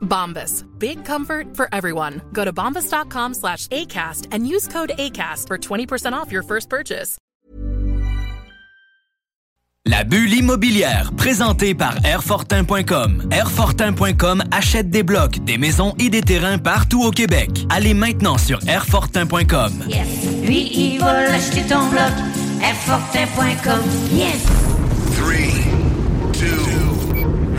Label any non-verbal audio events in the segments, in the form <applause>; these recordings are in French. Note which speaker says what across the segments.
Speaker 1: Bombas. Big comfort for everyone. Go to bombas.com slash ACAST and use code ACAST for 20% off your first purchase.
Speaker 2: La bulle immobilière, présentée par Airfortin.com. Airfortin.com achète des blocs, des maisons et des terrains partout au Québec. Allez maintenant sur Airfortin.com.
Speaker 3: Yes. Lui, il va l'acheter ton bloc. Airfortin.com. Yes.
Speaker 4: Three,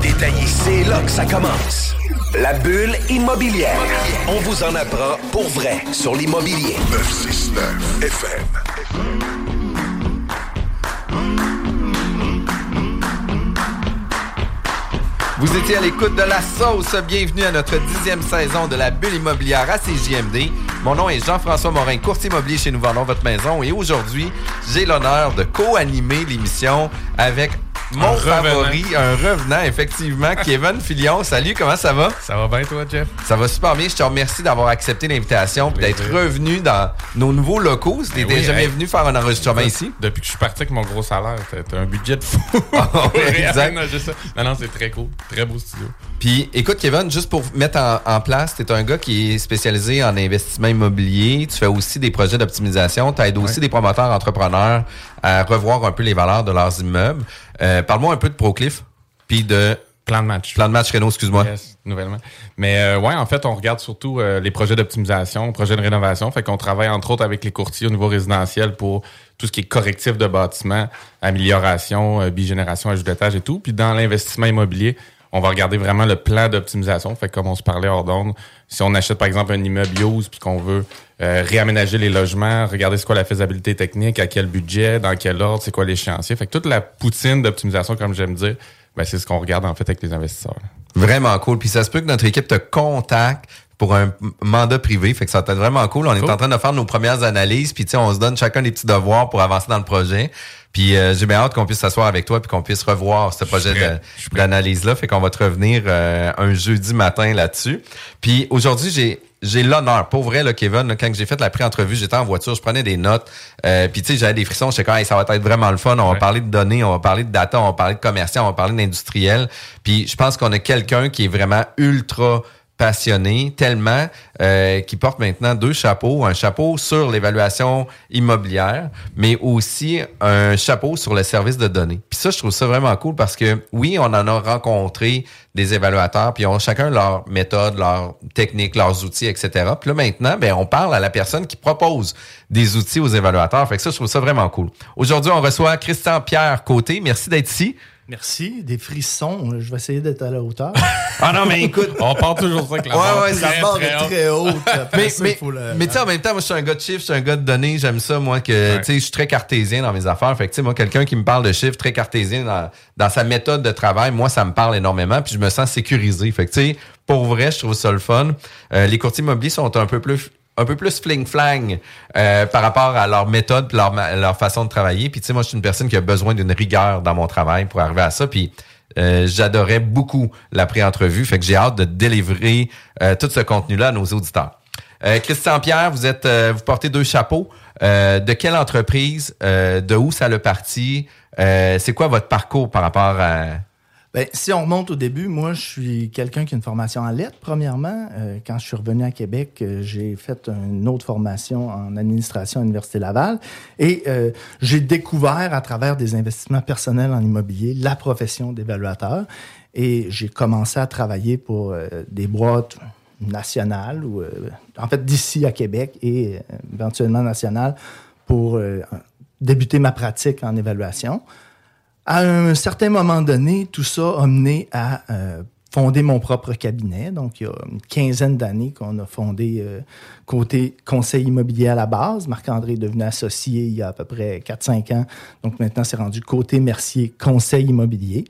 Speaker 5: détaillé. C'est là que ça commence. La bulle immobilière. On vous en apprend pour vrai sur l'immobilier.
Speaker 4: 969 FM.
Speaker 6: Vous étiez à l'écoute de la sauce. Bienvenue à notre dixième saison de la bulle immobilière à CJMD. Mon nom est Jean-François Morin, courtier immobilier chez Nous Vendons Votre Maison. Et aujourd'hui, j'ai l'honneur de co-animer l'émission avec mon favori, un revenant, effectivement, <laughs> Kevin Filion. Salut, comment ça va?
Speaker 7: Ça va bien, toi, Jeff?
Speaker 6: Ça va super bien. Je te remercie d'avoir accepté l'invitation et d'être revenu dans nos nouveaux locaux. Tu
Speaker 7: Ben
Speaker 6: n'étais
Speaker 7: oui,
Speaker 6: jamais
Speaker 7: hey.
Speaker 6: venu faire un enregistrement ici?
Speaker 7: Depuis que je suis parti avec mon gros salaire, t'as un budget de fou. <laughs>
Speaker 6: ouais, <laughs> exact.
Speaker 7: Non, non, c'est très cool. Très beau studio.
Speaker 6: Puis, écoute, Kevin, juste pour mettre en, en place, tu es un gars qui est spécialisé en investissement immobilier. Tu fais aussi des projets d'optimisation. Tu aides aussi des promoteurs entrepreneurs à revoir un peu les valeurs de leurs immeubles. Euh, Parle-moi un peu de ProCliff, puis de
Speaker 7: Plan de match.
Speaker 6: Plan de match Renault, excuse-moi.
Speaker 7: Yes, nouvellement. Mais euh, ouais, en fait, on regarde surtout euh, les projets d'optimisation, projets de rénovation. Fait qu'on travaille entre autres avec les courtiers au niveau résidentiel pour tout ce qui est correctif de bâtiment, amélioration, euh, bigénération, ajout d'étage et tout. Puis dans l'investissement immobilier, on va regarder vraiment le plan d'optimisation. Fait comme on se parlait hors d'onde, si on achète par exemple un immeuble use puis qu'on veut euh, réaménager les logements, regarder c'est quoi la faisabilité technique, à quel budget, dans quel ordre, c'est quoi l'échéancier. Fait que toute la poutine d'optimisation, comme j'aime dire, ben, c'est ce qu'on regarde en fait avec les investisseurs.
Speaker 6: Vraiment cool. Puis ça se peut que notre équipe te contacte pour un mandat privé. Fait que ça va être vraiment cool. On est en train de faire nos premières analyses. Puis tu sais, on se donne chacun des petits devoirs pour avancer dans le projet. Puis euh, j'ai bien hâte qu'on puisse s'asseoir avec toi puis qu'on puisse revoir ce projet d'analyse-là. Fait qu'on va te revenir euh, un jeudi matin là-dessus. Puis aujourd'hui, j'ai j'ai l'honneur, pour vrai, là, Kevin, là, quand j'ai fait la pré-entrevue, j'étais en voiture, je prenais des notes, euh, puis tu sais, j'avais des frissons, j'étais comme, Hey, ça va être vraiment le fun, on va parler de données, on va parler de data, on va parler de commercial, on va parler d'industriel, puis je pense qu'on a quelqu'un qui est vraiment ultra passionné tellement euh, qui porte maintenant deux chapeaux, un chapeau sur l'évaluation immobilière, mais aussi un chapeau sur le service de données. Puis ça, je trouve ça vraiment cool parce que oui, on en a rencontré des évaluateurs, puis ils ont chacun leur méthode, leur technique, leurs outils, etc. Puis là maintenant, ben on parle à la personne qui propose des outils aux évaluateurs. Fait que ça, je trouve ça vraiment cool. Aujourd'hui, on reçoit Christian Pierre Côté. Merci d'être ici.
Speaker 8: Merci, des frissons. Je vais essayer d'être à la hauteur. <laughs>
Speaker 6: Ah non, mais écoute,
Speaker 7: On part toujours ça avec la
Speaker 6: Ouais,
Speaker 7: barre
Speaker 6: ouais,
Speaker 8: la
Speaker 7: très,
Speaker 8: barre
Speaker 7: très
Speaker 8: est très haute. <laughs>
Speaker 6: Mais,
Speaker 8: ça,
Speaker 6: mais,
Speaker 8: le-
Speaker 6: mais tu sais, en même temps, moi, je suis un gars de chiffres, je suis un gars de données. J'aime ça, moi, que,
Speaker 7: Ouais.
Speaker 6: tu sais, je suis très cartésien dans mes affaires. Fait que, tu sais, moi, quelqu'un qui me parle de chiffres, très cartésien dans, dans sa méthode de travail, moi, ça me parle énormément, puis je me sens sécurisé. Fait que, tu sais, pour vrai, je trouve ça le fun. Euh, les courtiers immobiliers sont un peu plus un peu plus fling-flang euh, par rapport à leur méthode leur, leur façon de travailler. Puis tu sais, moi, je suis une personne qui a besoin d'une rigueur dans mon travail pour arriver à ça. Puis euh, j'adorais beaucoup la pré-entrevue. Fait que j'ai hâte de délivrer euh, tout ce contenu-là à nos auditeurs. Euh, Christian Pierre, vous êtes, vous portez deux chapeaux. De quelle entreprise, de où ça le parti, c'est quoi votre parcours par rapport à...
Speaker 8: Ben, si on remonte au début, moi, je suis quelqu'un qui a une formation en lettres, premièrement. Euh, quand je suis revenu à Québec, euh, j'ai fait une autre formation en administration à l'Université Laval. Et euh, j'ai découvert, à travers des investissements personnels en immobilier, la profession d'évaluateur. Et j'ai commencé à travailler pour des boîtes nationales, ou en fait d'ici à Québec et éventuellement nationales, pour débuter ma pratique en évaluation. À un certain moment donné, tout ça a mené à euh, fonder mon propre cabinet. Donc, il y a une quinzaine d'années qu'on a fondé euh, côté conseil immobilier à la base. Marc-André est devenu associé il y a à peu près 4-5 ans. Donc, maintenant, c'est rendu côté Mercier conseil immobilier.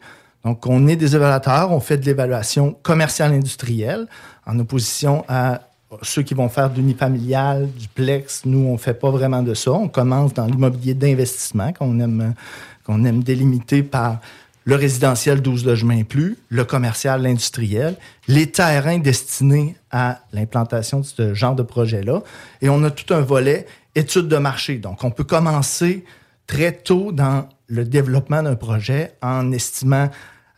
Speaker 8: Donc, on est des évaluateurs, on fait de l'évaluation commerciale industrielle en opposition à ceux qui vont faire d'unifamilial, du plex. Nous, on fait pas vraiment de ça. On commence dans l'immobilier d'investissement qu'on aime, qu'on aime délimiter par le résidentiel 12 logements et plus, le commercial, l'industriel, les terrains destinés à l'implantation de ce genre de projet-là. Et on a tout un volet études de marché. Donc, on peut commencer très tôt dans le développement d'un projet en estimant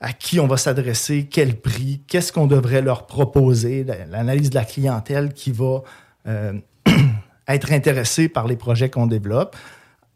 Speaker 8: à qui on va s'adresser, quel prix, qu'est-ce qu'on devrait leur proposer, la- l'analyse de la clientèle qui va euh, <clears throat> être intéressée par les projets qu'on développe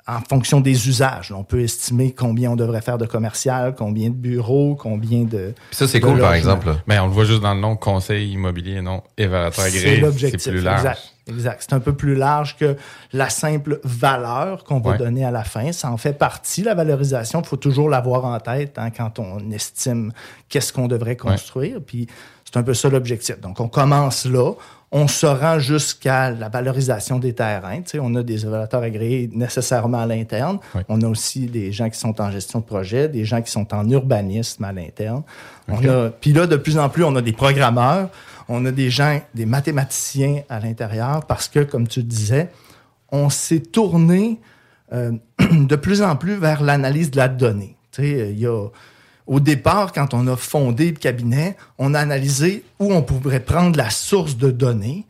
Speaker 8: en fonction des usages. On peut estimer combien on devrait faire de commercial, combien de bureaux, combien de.
Speaker 6: Ça, c'est cool, par exemple.
Speaker 7: Mais on le voit juste dans le nom conseil immobilier, non évaluateur
Speaker 8: C'est
Speaker 7: agréé.
Speaker 8: l'objectif.
Speaker 7: C'est plus large.
Speaker 8: Exact. exact. C'est un peu plus large que la simple valeur qu'on va
Speaker 7: Ouais.
Speaker 8: donner à la fin. Ça en fait partie, la valorisation. Il faut toujours l'avoir en tête hein, quand on estime qu'est-ce qu'on devrait construire. Puis c'est un peu ça l'objectif. Donc, on commence là. On se rend jusqu'à la valorisation des terrains. Tu sais, on a des évaluateurs agréés nécessairement à l'interne. On a aussi des gens qui sont en gestion de projet, des gens qui sont en urbanisme à l'interne. On a, puis là, de plus en plus, on a des programmeurs, on a des gens, des mathématiciens à l'intérieur parce que, comme tu le disais, on s'est tourné euh, <clears throat> de plus en plus vers l'analyse de la donnée. Tu sais, il y a, au départ, quand on a fondé le cabinet, on a analysé où on pourrait prendre la source de données.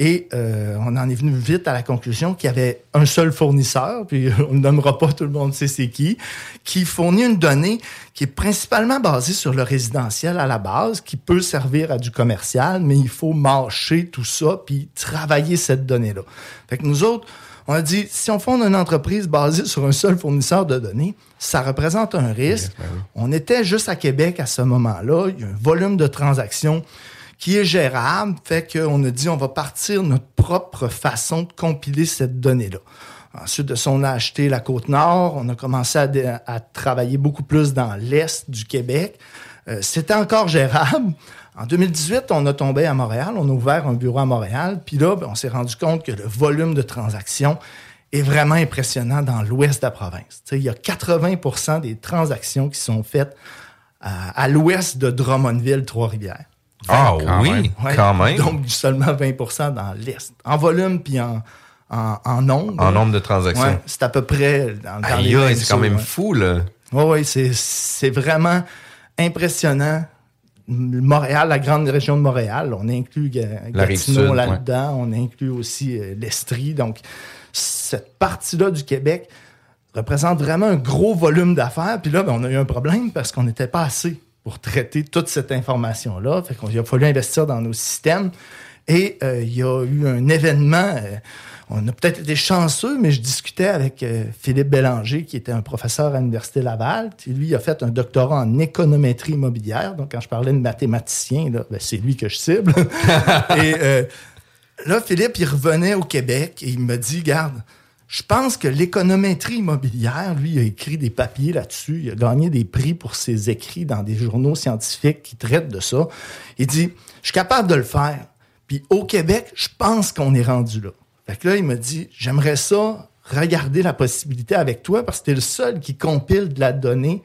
Speaker 8: Et euh, on en est venu vite à la conclusion qu'il y avait un seul fournisseur, puis <laughs> on ne nommera pas, tout le monde sait c'est qui, qui fournit une donnée qui est principalement basée sur le résidentiel à la base, qui peut servir à du commercial, mais il faut marcher tout ça, puis travailler cette donnée-là. Fait que nous autres, on a dit, si on fonde une entreprise basée sur un seul fournisseur de données, ça représente un risque. On était juste à Québec à ce moment-là. Il y a un volume de transactions qui est gérable, fait qu'on a dit on va partir notre propre façon de compiler cette donnée-là. Ensuite de ça, on a acheté la côte nord, on a commencé à travailler beaucoup plus dans l'est du Québec. Euh, C'était encore gérable. En 2018, on a tombé à Montréal, on a ouvert un bureau à Montréal, puis là, ben, on s'est rendu compte que le volume de transactions est vraiment impressionnant dans l'ouest de la province. Il y a 80% des transactions qui sont faites à, à l'ouest de Drummondville, Trois-Rivières.
Speaker 6: Ah oui,
Speaker 7: même.
Speaker 8: Ouais.
Speaker 6: quand même.
Speaker 8: Donc, seulement 20% dans l'Est. En volume puis en, en, en nombre.
Speaker 6: En nombre de transactions.
Speaker 8: Ouais, c'est à peu près dans, dans
Speaker 6: Aïe, c'est quand même
Speaker 8: ouais.
Speaker 6: fou, là.
Speaker 8: Oui, oui, c'est, c'est vraiment impressionnant. Montréal, la grande région de Montréal, on inclut Gatineau là-dedans, on inclut aussi euh, l'Estrie. Donc, cette partie-là du Québec représente vraiment un gros volume d'affaires. Puis là, ben, on a eu un problème parce qu'on n'était pas assez pour traiter toute cette information-là. Fait qu'il a fallu investir dans nos systèmes. Et euh, il y a eu un événement. euh, on a peut-être été chanceux, mais je discutais avec euh, Philippe Bélanger, qui était un professeur à l'Université Laval. Puis lui, il a fait un doctorat en économétrie immobilière. Donc, quand je parlais de mathématicien, ben, c'est lui que je cible. <laughs> et euh, là, Philippe, il revenait au Québec et il me dit, garde, je pense que l'économétrie immobilière, lui, il a écrit des papiers là-dessus. Il a gagné des prix pour ses écrits dans des journaux scientifiques qui traitent de ça. Il dit, je suis capable de le faire. Puis au Québec, je pense qu'on est rendu là. Fait que là, il m'a dit, j'aimerais ça regarder la possibilité avec toi parce que t'es le seul qui compile de la donnée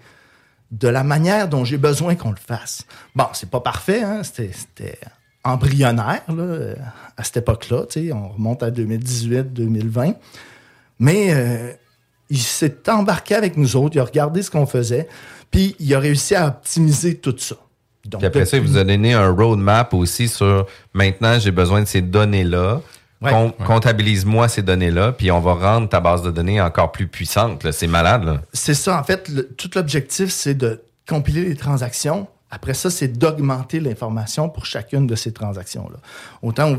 Speaker 8: de la manière dont j'ai besoin qu'on le fasse. Bon, c'est pas parfait, hein? C'était, embryonnaire là, euh, à cette époque-là. tu. On remonte à 2018-2020. Mais euh, il s'est embarqué avec nous autres, il a regardé ce qu'on faisait, puis il a réussi à optimiser tout ça. Donc,
Speaker 6: Puis après ça, il vous a donné un roadmap aussi sur maintenant, j'ai besoin de ces données-là.
Speaker 8: Ouais.
Speaker 6: Com- Comptabilise-moi ces données-là, puis on va rendre ta base de données encore plus puissante. C'est malade.
Speaker 8: C'est ça, en fait, le- tout l'objectif, c'est de compiler les transactions. Après ça, c'est d'augmenter l'information pour chacune de ces transactions-là. Autant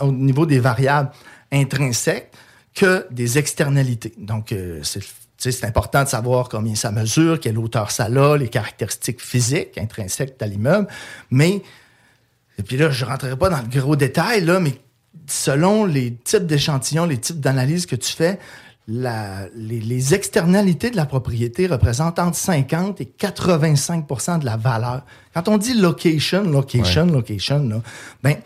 Speaker 8: au, niveau des variables intrinsèques que des externalités. Donc, euh, c'est important de savoir combien ça mesure, quelle hauteur ça a, les caractéristiques physiques intrinsèques à l'immeuble. Mais, et puis là, je ne rentrerai pas dans le gros détail, là, mais selon les types d'échantillons, les types d'analyses que tu fais, la- les, les externalités de la propriété représentent entre 50 et 85% de la valeur. Quand on dit location, location, location, là, ben,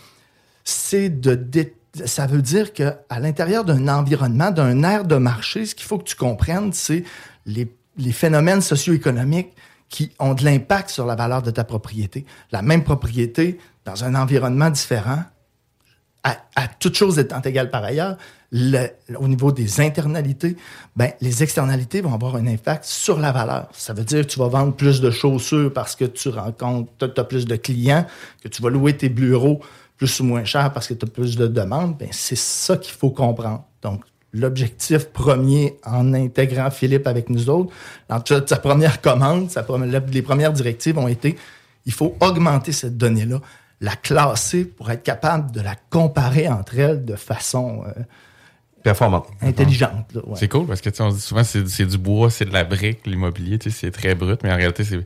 Speaker 8: c'est de dé- ça veut dire que à l'intérieur d'un environnement, d'un aire de marché, ce qu'il faut que tu comprennes, c'est les, les phénomènes socio-économiques qui ont de l'impact sur la valeur de ta propriété. La même propriété dans un environnement différent, à, à toute chose étant égale par ailleurs, le- au niveau des internalités, ben, les externalités vont avoir un impact sur la valeur. Ça veut dire que tu vas vendre plus de chaussures parce que tu rencontres, tu as plus de clients, que tu vas louer tes bureaux plus ou moins cher parce que tu as plus de demandes. Ben, c'est ça qu'il faut comprendre. Donc, l'objectif premier en intégrant Philippe avec nous autres, dans sa première commande, les premières directives ont été, il faut augmenter cette donnée-là, la classer pour être capable de la comparer entre elles de façon euh,
Speaker 6: Performant.
Speaker 8: intelligente. ouais.
Speaker 7: C'est cool parce que tu sais, on se dit souvent c'est c'est du bois, c'est de la brique, l'immobilier, tu sais, c'est très brut, mais en réalité, c'est.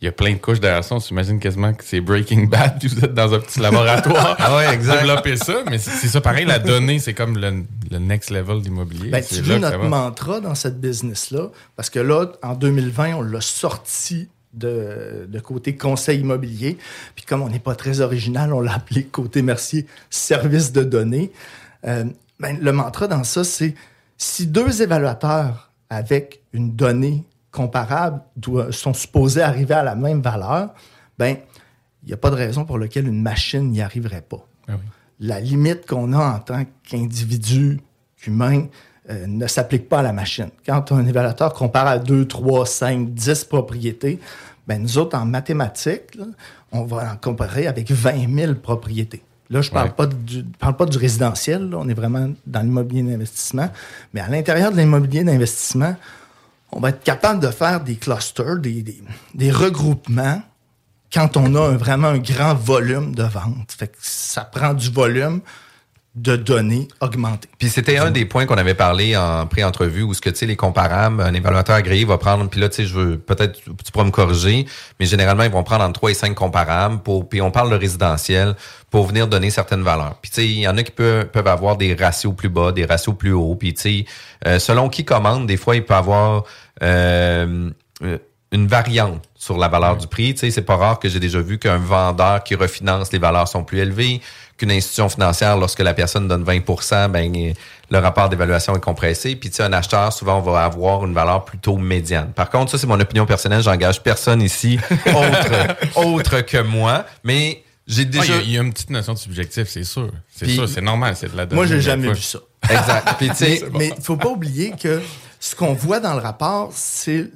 Speaker 7: Il y a plein de couches derrière ça. On s'imagine quasiment que c'est Breaking Bad, <laughs> puis vous êtes dans un petit laboratoire. <laughs>
Speaker 6: Ah ouais, exact.
Speaker 7: Développer ça, mais c'est c'est ça pareil, la donnée, c'est comme le, le next level d'immobilier.
Speaker 8: Ben,
Speaker 7: C'est
Speaker 8: tu
Speaker 7: là
Speaker 8: notre mantra dans cette business-là, parce que là, en 2020, on l'a sorti de, de côté conseil immobilier. Puis comme on n'est pas très original, on l'a appelé côté Mercier service de données. Euh, ben, le mantra dans ça, c'est si deux évaluateurs avec une donnée comparable sont supposés arriver à la même valeur, ben il n'y a pas de raison pour laquelle une machine n'y arriverait pas
Speaker 7: Ah oui.
Speaker 8: la limite qu'on a en tant qu'individu humain euh, ne s'applique pas à la machine. Quand un évaluateur compare à 2, 3, 5, 10 propriétés, ben nous autres, en mathématiques, là, on va en comparer avec 20 000 propriétés. Là, je ne parle,
Speaker 7: Ouais.
Speaker 8: pas du, parle pas du résidentiel, là, on est vraiment dans l'immobilier d'investissement, mais à l'intérieur de l'immobilier d'investissement, on va être capable de faire des clusters, des, des, des regroupements quand on a un- vraiment un grand volume de vente. Fait que ça prend du volume de données augmentées.
Speaker 6: Puis c'était un des points qu'on avait parlé en pré-entrevue où ce que tu sais les comparables, un évaluateur agréé va prendre puis là tu sais je veux peut-être tu pourras me corriger, mais généralement ils vont prendre entre 3 et 5 comparables pour puis on parle de résidentiel pour venir donner certaines valeurs. Puis tu sais il y en a qui peuvent, peuvent avoir des ratios plus bas, des ratios plus hauts, puis tu sais euh, selon qui commande, des fois il peut avoir euh, euh, une variante sur la valeur du prix. Tu sais, c'est pas rare que j'ai déjà vu qu'un vendeur qui refinance, les valeurs sont plus élevées, qu'une institution financière, lorsque la personne donne 20% ben, le rapport d'évaluation est compressé. Puis, tu sais, un acheteur, souvent, va avoir une valeur plutôt médiane. Par contre, ça, c'est mon opinion personnelle. J'engage personne ici <laughs> autre, autre que moi. Mais j'ai
Speaker 7: Ah,
Speaker 6: déjà...
Speaker 7: Il y a- il y, a une petite notion de subjectif, c'est sûr. C'est sûr, c'est normal, c'est de la.
Speaker 8: Moi, j'ai jamais
Speaker 7: fois.
Speaker 8: vu ça.
Speaker 6: Exact. Puis, tu sais,
Speaker 8: Mais <laughs> il faut pas oublier que ce qu'on voit dans le rapport, c'est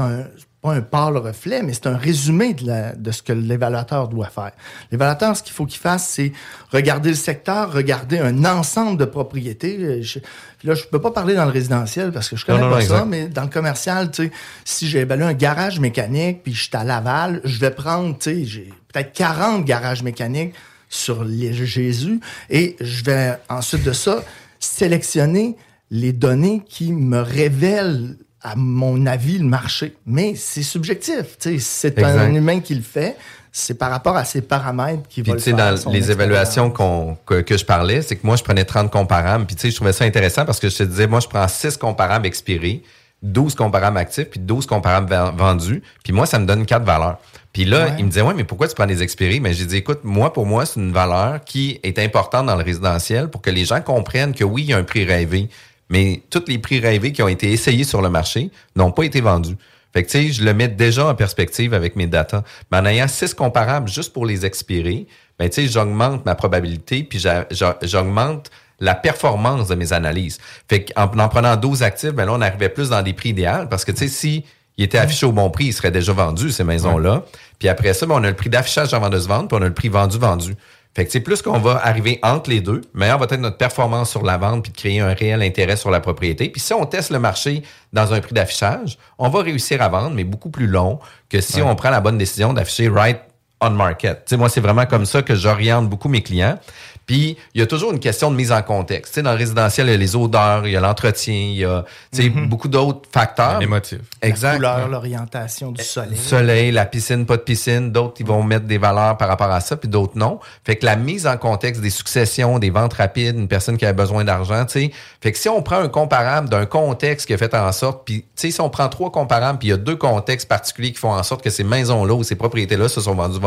Speaker 8: un pas un pâle reflet, mais c'est un résumé de, la- de ce que l'évaluateur doit faire. L'évaluateur, ce qu'il faut qu'il fasse, c'est regarder le secteur, regarder un ensemble de propriétés. Je, là, je peux pas parler dans le résidentiel parce que je connais
Speaker 6: Non,
Speaker 8: pas
Speaker 6: non,
Speaker 8: ça, mais dans le commercial, tu sais, si j'ai évalué un garage mécanique, puis je suis à Laval, je vais prendre, tu sais, j'ai peut-être 40 garages mécaniques sur Jésus, et je vais ensuite de ça sélectionner les données qui me révèlent, à mon avis, le marché. Mais c'est subjectif, c'est un humain qui le fait, c'est par rapport à ses paramètres qui
Speaker 6: Puis
Speaker 8: va
Speaker 6: tu sais,
Speaker 8: le faire,
Speaker 6: dans les évaluations que, que je parlais, c'est que moi, je prenais 30 comparables. Puis tu sais, je trouvais ça intéressant parce que je te disais, moi, je prends 6 comparables expirés, 12 comparables actifs, puis 12 comparables vendus. Puis moi, ça me donne 4 valeurs. Puis là,
Speaker 8: Ouais.
Speaker 6: il me disait, ouais, mais pourquoi tu prends des expirés? Mais j'ai dit, écoute, moi, pour moi, c'est une valeur qui est importante dans le résidentiel pour que les gens comprennent que oui, il y a un prix rêvé, mais tous les prix rêvés qui ont été essayés sur le marché n'ont pas été vendus. Fait que, tu sais, je le mets déjà en perspective avec mes datas. Mais en ayant six comparables juste pour les expirer, ben, tu sais, j'augmente ma probabilité puis j'a- j'a- j'augmente la performance de mes analyses. Fait qu'en en prenant 12 actifs, ben là, on arrivait plus dans des prix idéaux parce que, tu sais, si il était affiché au bon prix, il serait déjà vendu, ces maisons-là. Puis après ça, ben, on a le prix d'affichage avant de se vendre, puis on a le prix vendu-vendu. Fait que c'est plus qu'on va arriver entre les deux, meilleure va être notre performance sur la vente puis de créer un réel intérêt sur la propriété. Puis si on teste le marché dans un prix d'affichage, on va réussir à vendre, mais beaucoup plus long que si on prend la bonne décision d'afficher right on market. Tu sais, moi, c'est vraiment comme ça que j'oriente beaucoup mes clients. Puis, il y a toujours une question de mise en contexte. Tu sais, dans le résidentiel, il y a les odeurs, il y a l'entretien, il y a tu sais, beaucoup d'autres facteurs.
Speaker 7: Les motifs.
Speaker 6: Exact.
Speaker 8: La couleur, l'orientation du soleil.
Speaker 6: Soleil, la piscine, pas de piscine. D'autres, ils vont mettre des valeurs par rapport à ça, puis d'autres non. Fait que la mise en contexte des successions, des ventes rapides, une personne qui a besoin d'argent, tu sais. Fait que si on prend un comparable d'un contexte qui a fait en sorte, puis tu sais, si on prend trois comparables, puis il y a deux contextes particuliers qui font en sorte que ces maisons-là ou ces propriétés-là se sont vendues,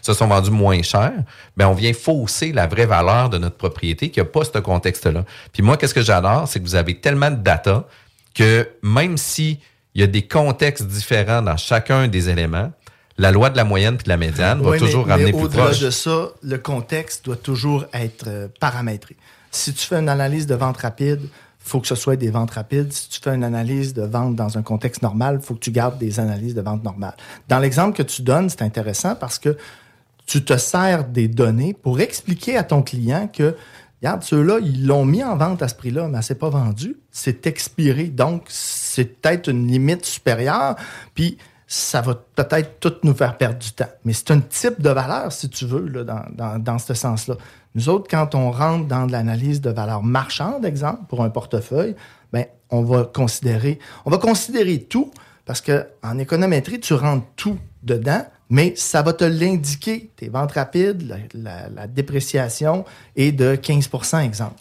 Speaker 6: se sont vendues moins cher, ben on vient fausser la vraie valeur de notre propriété qui n'a pas ce contexte-là. Puis moi, qu'est-ce que j'adore, c'est que vous avez tellement de data que même si il y a des contextes différents dans chacun des éléments, la loi de la moyenne puis de la médiane va
Speaker 8: Oui,
Speaker 6: toujours
Speaker 8: mais,
Speaker 6: ramener
Speaker 8: mais
Speaker 6: plus
Speaker 8: au-delà
Speaker 6: proche.
Speaker 8: de ça, le contexte doit toujours être euh, paramétré. Si tu fais une analyse de vente rapide, faut que ce soit des ventes rapides. Si tu fais une analyse de vente dans un contexte normal, faut que tu gardes des analyses de vente normales. Dans l'exemple que tu donnes, c'est intéressant parce que tu te sers des données pour expliquer à ton client que, regarde, ceux-là, ils l'ont mis en vente à ce prix-là, mais c'est pas vendu. C'est expiré. Donc, c'est peut-être une limite supérieure. Puis, ça va peut-être tout nous faire perdre du temps. Mais c'est un type de valeur, si tu veux, là, dans, dans, dans ce sens-là. Nous autres, quand on rentre dans de l'analyse de valeur marchande, exemple, pour un portefeuille, ben, on va considérer, on va considérer tout parce que en économétrie, tu rentres tout dedans, mais ça va te l'indiquer. Tes ventes rapides, la, dépréciation est de 15% exemple,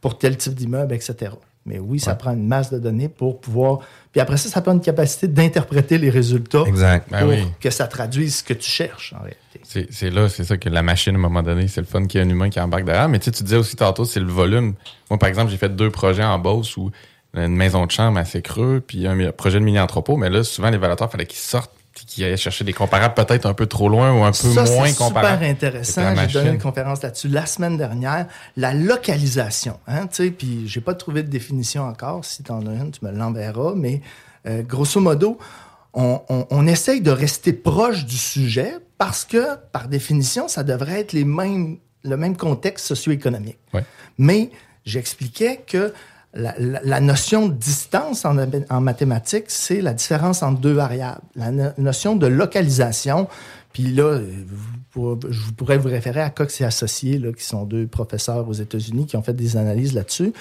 Speaker 8: pour tel type d'immeuble, etc. Mais oui, ça prend une masse de données pour pouvoir. Puis après ça, ça prend une capacité d'interpréter les résultats
Speaker 6: Exact.
Speaker 7: Ben
Speaker 8: pour
Speaker 7: oui.
Speaker 8: que ça traduise ce que tu cherches, en réalité.
Speaker 7: C'est là, c'est ça que la machine, à un moment donné, c'est le fun qu'il y a un humain qui embarque derrière. Mais tu sais, tu disais aussi tantôt, c'est le volume. Moi, par exemple, j'ai fait deux projets en Beauce où une maison de chambre assez creux, puis un projet de mini-entrepôt. Mais là, souvent, les valateurs, il fallait qu'ils sortent qu'ils aillent chercher des comparables peut-être un peu trop loin ou un peu
Speaker 8: Ça,
Speaker 7: moins
Speaker 8: c'est
Speaker 7: comparables.
Speaker 8: super intéressant. J'ai donné une conférence là-dessus la semaine dernière. La localisation, hein, tu sais, puis j'ai pas trouvé de définition encore. Si tu en as une, tu me l'enverras. Mais euh, grosso modo, on, on- on essaye de rester proche du sujet parce que, par définition, ça devrait être les mêmes, le même contexte socio-économique.
Speaker 7: Ouais.
Speaker 8: Mais j'expliquais que la, la- la notion de distance en, en mathématiques, c'est la différence entre deux variables. La no- notion de localisation, puis là, euh, vous je vous pourrais vous référer à Cox et Associés, là, qui sont deux professeurs aux États-Unis qui ont fait des analyses là-dessus.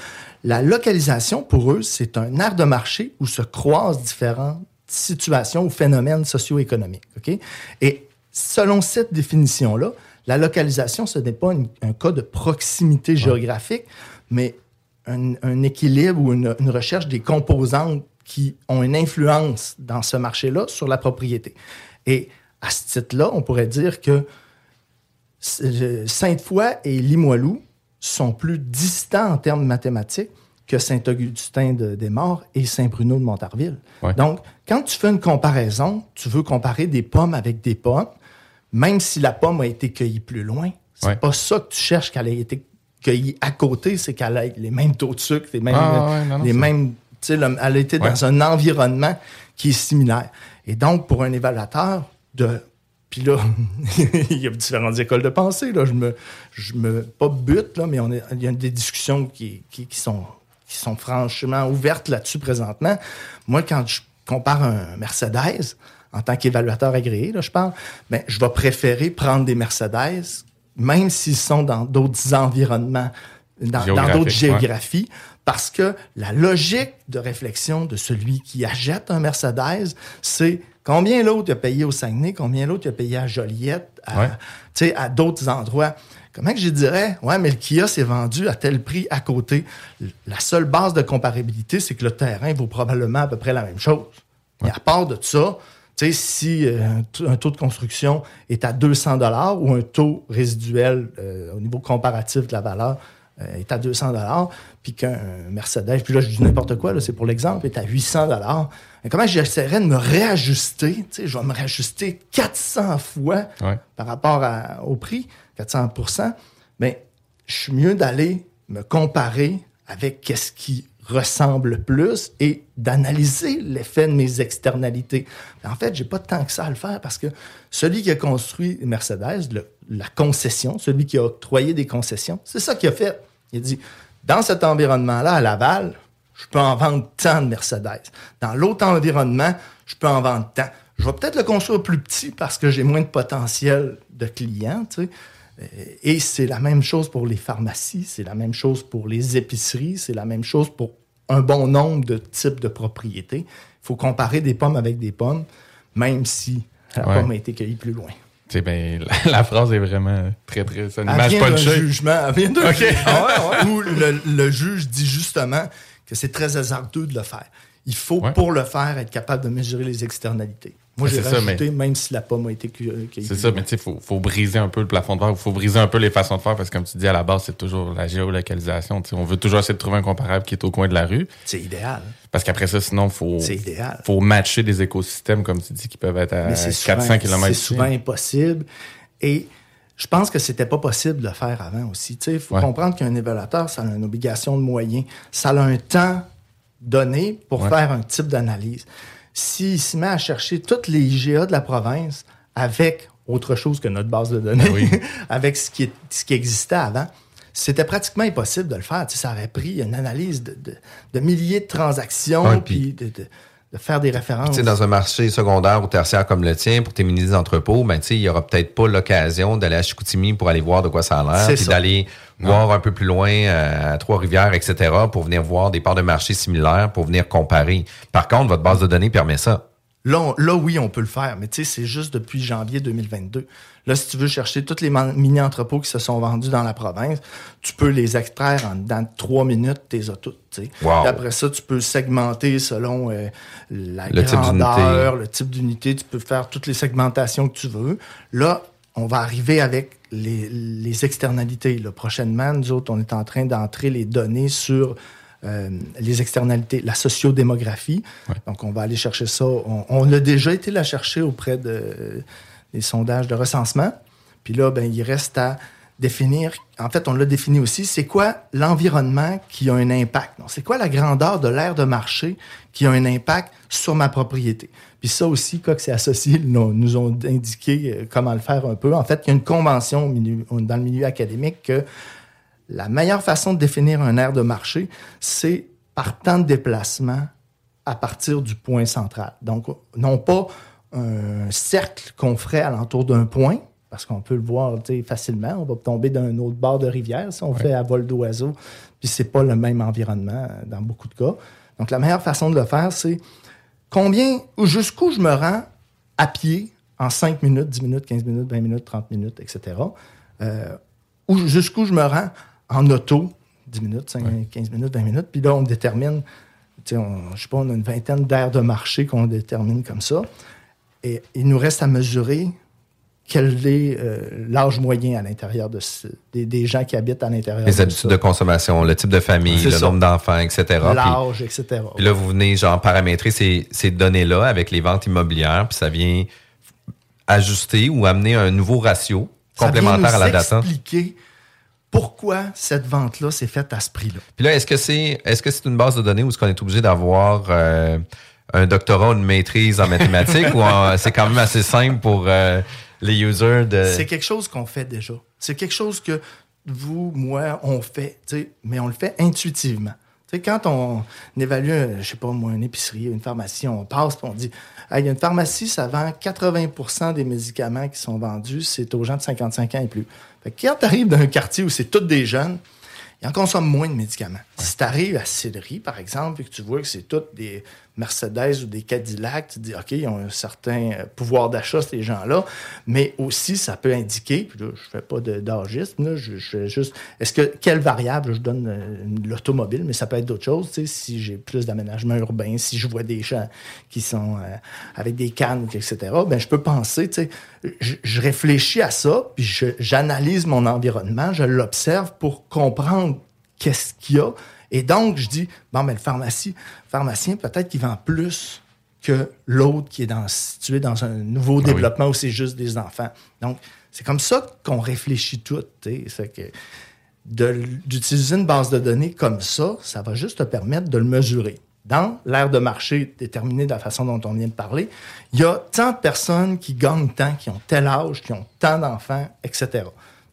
Speaker 8: La localisation, pour eux, c'est un art de marché où se croisent différentes situations ou phénomènes socio-économiques. OK? Et selon cette définition-là, la localisation, ce n'est pas une- un cas de proximité géographique, mais un, un équilibre ou une, une recherche des composantes qui ont une influence dans ce marché-là sur la propriété. Et à ce titre-là, on pourrait dire que Sainte-Foy et Limoilou sont plus distants en termes mathématiques que Saint-Augustin de Desmaures et Saint-Bruno de Montarville.
Speaker 7: Ouais.
Speaker 8: Donc, quand tu fais une comparaison, tu veux comparer des pommes avec des pommes, même si la pomme a été cueillie plus loin, c'est
Speaker 7: Ouais.
Speaker 8: pas ça que tu cherches qu'elle ait été à côté, c'est qu'elle ait les mêmes taux de sucre, les mêmes,
Speaker 7: Ah, ouais, non, non,
Speaker 8: les mêmes, le- elle a été
Speaker 7: Ouais.
Speaker 8: dans un environnement qui est similaire. Et donc, pour un évaluateur, de, puis là, <laughs> il y a différentes écoles de pensée, là, je me, je me, pas bute, là, mais on est, il y a des discussions qui, qui, qui sont, qui sont franchement ouvertes là-dessus présentement. Moi, quand je compare un Mercedes, en tant qu'évaluateur agréé, là, je parle, ben, je vais préférer prendre des Mercedes, même s'ils sont dans d'autres environnements, dans d'autres
Speaker 7: ouais.
Speaker 8: géographies, parce que la logique de réflexion de celui qui achète un Mercedes, c'est combien l'autre a payé au Saguenay, combien l'autre a payé à Joliette, à,
Speaker 7: Ouais.
Speaker 8: à d'autres endroits. Comment que je dirais, ouais, mais le Kia s'est vendu à tel prix à côté. La seule base de comparabilité, c'est que le terrain vaut probablement à peu près la même chose. Et à part de ça, tu sais, si euh, un taux de construction est à 200 dollars ou un taux résiduel euh, au niveau comparatif de la valeur euh, est à 200 dollars, puis qu'un Mercedes, puis là je dis n'importe quoi, là, c'est pour l'exemple, est à 800 dollars. Comment j'essaierais de me réajuster, tu sais, je vais me réajuster 400 fois
Speaker 7: Ouais.
Speaker 8: par rapport à- au prix, 400 mais je suis mieux d'aller me comparer avec qu'est-ce qui ressemble plus et d'analyser l'effet de mes externalités. En fait, j'ai pas tant que ça à le faire parce que celui qui a construit Mercedes, la concession, celui qui a octroyé des concessions, c'est ça qu'il a fait. Il a dit, dans cet environnement-là, à Laval, je peux en vendre tant de Mercedes. Dans l'autre environnement, je peux en vendre tant. Je vais peut-être le construire plus petit parce que j'ai moins de potentiel de clients, tu sais. Et c'est la même chose pour les pharmacies, c'est la même chose pour les épiceries, c'est la même chose pour un bon nombre de types de propriétés. Il faut comparer des pommes avec des pommes, même si la
Speaker 7: Ouais.
Speaker 8: pomme a été cueillie plus loin.
Speaker 7: Tu sais, ben, la, <laughs> la phrase est vraiment très, très. C'est une
Speaker 8: Elle
Speaker 7: image
Speaker 8: vient d'un
Speaker 7: punchée.
Speaker 8: jugement. Elle vient d'un
Speaker 7: Ok.
Speaker 8: jugement. Ah Où le, le juge dit justement que c'est très hasardeux de le faire. Il faut,
Speaker 7: Ouais.
Speaker 8: pour le faire, être capable de mesurer les externalités. Moi, j'ai
Speaker 7: c'est ça,
Speaker 8: rajouté,
Speaker 7: mais-
Speaker 8: même si la pomme a été cu- cueillie.
Speaker 7: C'est
Speaker 8: plus
Speaker 7: ça, mais tu sais, il faut, faut briser un peu le plafond de verre, il faut briser un peu les façons de faire, parce que comme tu dis, à la base, c'est toujours la géolocalisation. Tu sais, on veut toujours essayer de trouver un comparable qui est au coin de la rue.
Speaker 8: C'est idéal.
Speaker 7: Parce qu'après ça, sinon, faut,
Speaker 8: C'est idéal.
Speaker 7: faut matcher des écosystèmes, comme tu dis, qui peuvent être à
Speaker 8: Mais c'est
Speaker 7: 400
Speaker 8: souvent-
Speaker 7: km.
Speaker 8: C'est souvent impossible. Et je pense que c'était pas possible de le faire avant aussi. Il faut
Speaker 7: Ouais.
Speaker 8: comprendre qu'un évaluateur, ça a une obligation de moyens. Ça a un temps donné pour
Speaker 7: Ouais.
Speaker 8: faire un type d'analyse. S'il se met à chercher toutes les IGA de la province avec autre chose que notre base de données,
Speaker 7: Ben oui. <laughs>
Speaker 8: avec ce qui, est- ce qui existait avant, c'était pratiquement impossible de le faire. Tu sais, ça aurait pris une analyse de, de- de milliers de transactions,
Speaker 6: Ouais,
Speaker 8: puis de, de- de faire des références.
Speaker 6: Tu sais, dans un marché secondaire ou tertiaire comme le tien, pour tes mini-entrepôts, ben, tu sais, il y aura peut-être pas l'occasion d'aller à Chicoutimi pour aller voir de quoi ça a l'air,
Speaker 8: C'est
Speaker 6: puis d'aller voir un peu plus loin euh, à Trois-Rivières, etc., pour venir voir des parts de marché similaires, pour venir comparer. Par contre, votre base de données permet ça.
Speaker 8: Là, on- là, oui, on peut le faire, mais tu sais, c'est juste depuis janvier 2022. Là, si tu veux chercher tous les mini-entrepôts qui se sont vendus dans la province, tu peux les extraire en dans trois minutes, t'es sais.
Speaker 6: Wow.
Speaker 8: Après ça, tu peux segmenter selon euh, la
Speaker 6: Le
Speaker 8: grandeur, le type d'unité. Tu peux faire toutes les segmentations que tu veux. Là, on va arriver avec les, les externalités. Là, prochainement, nous autres, on est en train d'entrer les données sur euh, les externalités, la sociodémographie. Donc, on va aller chercher ça. On, on a déjà été la chercher auprès de, des sondages de recensement. Puis là, ben, il reste à définir. En fait, on l'a défini aussi. C'est quoi l'environnement qui a un impact? C'est quoi la grandeur de l'aire de marché qui a un impact sur ma propriété? Puis ça aussi, Cox et Associés nous, ont indiqué euh, comment le faire un peu. En fait, il y a une convention dans le milieu académique que la meilleure façon de définir un aire de marché, c'est par temps de déplacement à partir du point central. Donc, non pas un cercle qu'on ferait alentour d'un point, parce qu'on peut le voir facilement. On va tomber d'un autre bord de rivière si on fait à vol d'oiseau, puis c'est pas le même environnement euh, dans beaucoup de cas. Donc, la meilleure façon de le faire, c'est combien, ou jusqu'où je me rends à pied en 5 minutes, 10 minutes, 15 minutes, 20 minutes, 30 minutes, etc. Euh, ou jusqu'où je me rends en auto, 10 minutes, 5, 15 minutes, 20 minutes. Puis là, on détermine, on- je sais pas, on a une vingtaine d'aires de marché qu'on détermine comme ça. Et il nous reste à mesurer quel est euh, l'âge moyen à l'intérieur de ce- des, des gens qui habitent à l'intérieur
Speaker 6: Les
Speaker 8: de
Speaker 6: habitudes
Speaker 8: ça.
Speaker 6: de consommation, le type de famille, le
Speaker 8: ça.
Speaker 6: nombre d'enfants, etc.
Speaker 8: L'âge, etc.
Speaker 6: Puis là, vous venez genre paramétrer ces, ces données-là avec les ventes immobilières, puis ça vient ajuster ou amener un nouveau ratio
Speaker 8: Ça vient
Speaker 6: complémentaire à la data.
Speaker 8: expliquer pourquoi cette vente-là s'est faite à ce prix-là.
Speaker 6: Puis là, est-ce que c'est est-ce que c'est une base de données où est-ce qu'on est obligé d'avoir euh, un doctorat ou une maîtrise en mathématiques ou c'est quand même assez simple pour euh, les users de
Speaker 8: C'est quelque chose qu'on fait déjà. C'est quelque chose que vous, moi, on fait, mais on le fait intuitivement. Quand on évalue, je sais pas moi, une épicerie, une pharmacie, on passe et on dit Hey, il y a une pharmacie, ça vend 80% des médicaments qui sont vendus, c'est aux gens de 55 ans et plus. Fait que quand tu arrives dans un quartier où c'est tous des jeunes, ils en consomment moins de médicaments. Si tu arrives à Sillery, par exemple, et que tu vois que c'est toutes des Mercedes ou des Cadillac, tu te dis, OK, ils ont un certain euh, pouvoir d'achat, ces gens-là, mais aussi, ça peut indiquer, puis là, je fais pas d'âgisme, je, je fais juste, est-ce que, quelle variable, je donne euh, l'automobile, mais ça peut être d'autres choses, si j'ai plus d'aménagement urbain, si je vois des gens qui sont euh, avec des cannes, etc., ben, je peux penser, tu sais, je, je réfléchis à ça, puis j'analyse mon environnement, je l'observe pour comprendre qu'est-ce qu'il y a. Et donc, je dis, bon, mais le pharmacie, pharmacien, peut-être qu'il vend plus que l'autre qui est dans, situé dans un nouveau
Speaker 7: Ah oui.
Speaker 8: développement où c'est juste des enfants. Donc, c'est comme ça qu'on réfléchit tout. que d'utiliser une base de données comme ça, ça va juste te permettre de le mesurer. Dans l'ère de marché déterminée de la façon dont on vient de parler, il y a tant de personnes qui gagnent tant, qui ont tel âge, qui ont tant d'enfants, etc.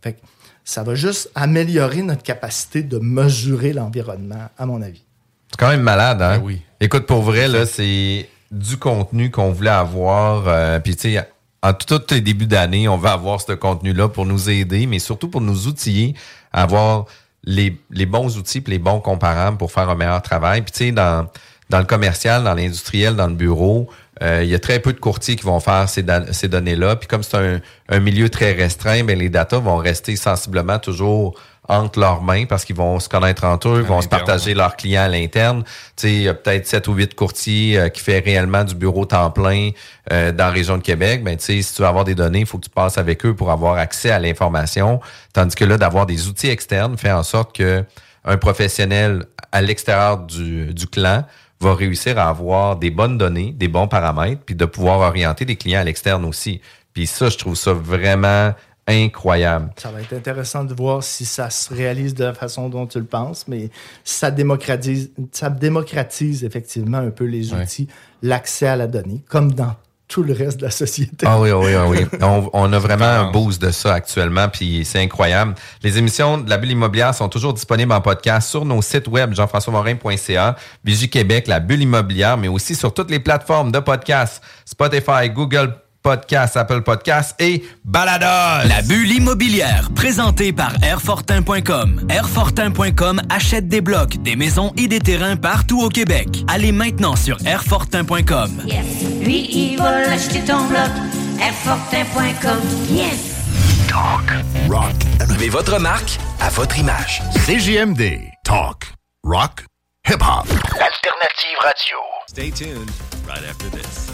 Speaker 8: Fait que ça va juste améliorer notre capacité de mesurer l'environnement, à mon avis.
Speaker 6: C'est quand même malade, hein?
Speaker 7: oui.
Speaker 6: Écoute, pour vrai, là, c'est du contenu qu'on voulait avoir. euh, Puis, tu sais, en tout les débuts d'année, on va avoir ce contenu-là pour nous aider, mais surtout pour nous outiller à avoir les, les bons outils puis les bons comparables pour faire un meilleur travail. Puis, tu sais, dans, dans le commercial, dans l'industriel, dans le bureau, euh, il y a très peu de courtiers qui vont faire ces, ces données-là. Puis comme c'est un, un milieu très restreint, ben les datas vont rester sensiblement toujours entre leurs mains parce qu'ils vont se connaître entre eux, ils vont se partager leurs clients à l'interne. Tu sais, il y a peut-être sept ou huit courtiers euh, qui fait réellement du bureau temps plein euh, dans la région de Québec. Ben, tu sais, si tu veux avoir des données, il faut que tu passes avec eux pour avoir accès à l'information. Tandis que là, d'avoir des outils externes fait en sorte que un professionnel à l'extérieur du, du clan va réussir à avoir des bonnes données, des bons paramètres, puis de pouvoir orienter des clients à l'externe aussi. Puis ça, je trouve ça vraiment incroyable.
Speaker 8: Ça va être intéressant de voir si ça se réalise de la façon dont tu le penses, mais ça démocratise, ça démocratise effectivement un peu les outils, l'accès à la donnée, comme dans tout le reste de la société.
Speaker 6: Ah oui, ah oui, ah oui. <laughs> On, on a vraiment un boost de ça actuellement, puis c'est incroyable. Les émissions de la bulle immobilière sont toujours disponibles en podcast sur nos sites web jean-françois-morin.ca, Vigie Québec, la bulle immobilière, mais aussi sur toutes les plateformes de podcasts, Spotify, Google Podcasts, Apple Podcasts et Balados.
Speaker 2: La bulle immobilière, présentée par Airfortin.com. Airfortin.com achète des blocs, des maisons et des terrains partout au Québec. Allez maintenant sur Airfortin.com.
Speaker 3: Yes. Lui, il va l'acheter ton bloc. Airfortin.com. Yes.
Speaker 4: Talk, rock,
Speaker 5: Mais votre marque à votre image.
Speaker 4: CGMD. Talk, rock, hip-hop.
Speaker 5: L'alternative radio.
Speaker 9: Stay tuned right after this.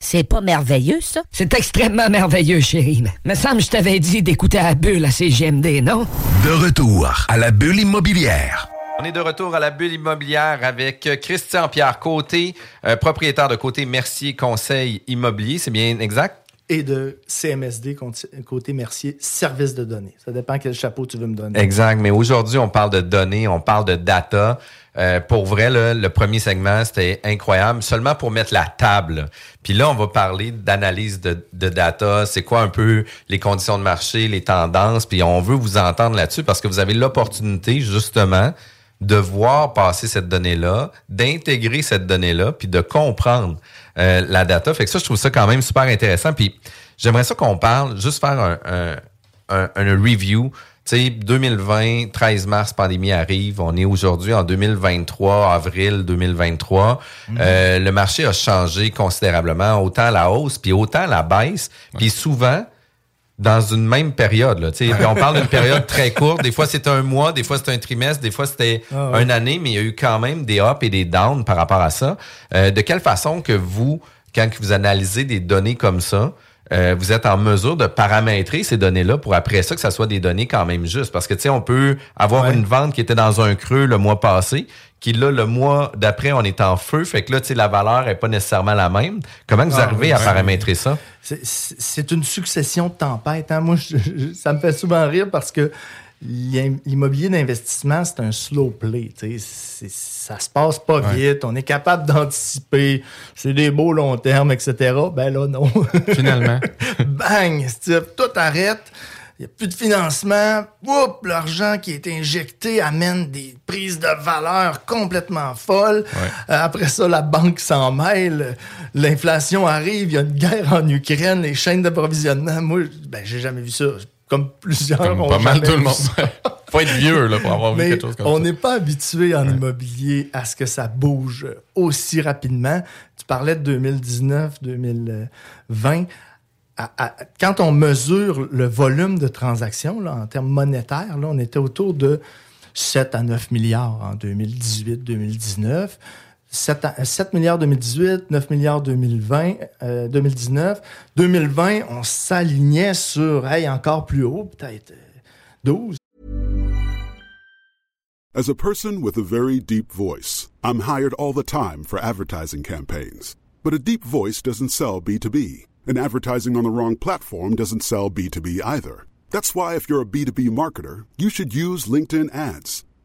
Speaker 10: C'est pas merveilleux, ça?
Speaker 11: C'est extrêmement merveilleux, chérie. Mais me semble que je t'avais dit d'écouter la bulle à CGMD, non?
Speaker 4: De retour à la bulle immobilière.
Speaker 6: On est de retour à la bulle immobilière avec euh, Christian-Pierre Côté, euh, propriétaire de Côté Mercier Conseil Immobilier. C'est bien exact?
Speaker 8: Et de CMSD, côté- côté Mercier, service de données. Ça dépend quel chapeau tu veux me donner.
Speaker 6: Exact. Mais aujourd'hui, on parle de données, on parle de data. Euh, pour vrai, le premier segment, c'était incroyable, seulement pour mettre la table. Puis là, on va parler d'analyse de, data. C'est quoi un peu les conditions de marché, les tendances? Puis on veut vous entendre là-dessus parce que vous avez l'opportunité, justement, de voir passer cette donnée-là, d'intégrer cette donnée-là, puis de comprendre euh, la data. Fait que ça, je trouve ça quand même super intéressant. Puis j'aimerais ça qu'on parle, juste faire un review. Tu sais, 2020, 13 mars, pandémie arrive. On est aujourd'hui en 2023, avril 2023. Euh, le marché a changé considérablement, autant la hausse, puis autant la baisse. Puis souvent, dans une même période. Là, on parle d'une période très courte. Des fois, c'est un mois, des fois, c'est un trimestre, des fois, c'était
Speaker 8: Ah ouais.
Speaker 6: une année, mais il y a eu quand même des ups et des downs par rapport à ça. Euh, de quelle façon que vous, quand vous analysez des données comme ça, euh, vous êtes en mesure de paramétrer ces données-là pour après ça que ça soit des données quand même justes. Parce que, tu sais, on peut avoir
Speaker 8: Ouais.
Speaker 6: une vente qui était dans un creux le mois passé, qui là, le mois d'après, on est en feu. Fait que là, tu sais, la valeur est pas nécessairement la même. Comment vous
Speaker 8: Ah,
Speaker 6: arrivez
Speaker 8: oui,
Speaker 6: à paramétrer ça?
Speaker 8: C'est- une succession de tempêtes. hein. Moi, je- je- ça me fait souvent rire parce que l'immobilier d'investissement, c'est un slow play. Ça se passe pas
Speaker 7: Ouais.
Speaker 8: vite. On est capable d'anticiper. C'est des beaux long termes, etc. Ben là, non. <laughs>
Speaker 7: Finalement.
Speaker 8: Bang! Tout arrête. Il n'y a plus de financement. L'argent qui est injecté amène des prises de valeur complètement folles. Euh, après ça, la banque s'en mêle. L'inflation arrive. Il y a une guerre en Ukraine. Les chaînes d'approvisionnement. Moi, ben, j'ai jamais vu ça. Comme plusieurs
Speaker 7: Comme pas mal tout le monde. Faut être vieux là, pour avoir vu quelque chose comme
Speaker 8: on
Speaker 7: ça.
Speaker 8: n'est pas habitué en immobilier à ce que ça bouge aussi rapidement. Tu parlais de 2019, 2020. À- à- quand on mesure le volume de transactions là, en termes monétaires, là, on était autour de 7 à 9 milliards en 2018-2019. 7, euh, 7 milliards 2018, 9 milliards 2020, euh, 2019. 2020, on s'alignait sur, hey, encore plus haut, peut-être euh, 12.
Speaker 12: As a person with a very deep voice, I'm hired all the time for advertising campaigns. But a deep voice doesn't sell B2B, and advertising on the wrong platform doesn't sell B2B either. That's why, if you're a B2B marketer, you should use LinkedIn ads.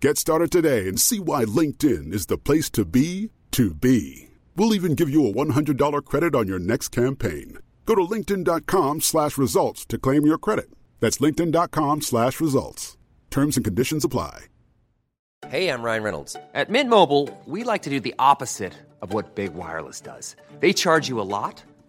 Speaker 12: Get started today and see why LinkedIn is the place to be to be. We'll even give you a $100 credit on your next campaign. Go to linkedin.com slash results to claim your credit. That's linkedin.com slash results. Terms and conditions apply.
Speaker 13: Hey, I'm Ryan Reynolds. At Mint Mobile, we like to do the opposite of what Big Wireless does. They charge you a lot,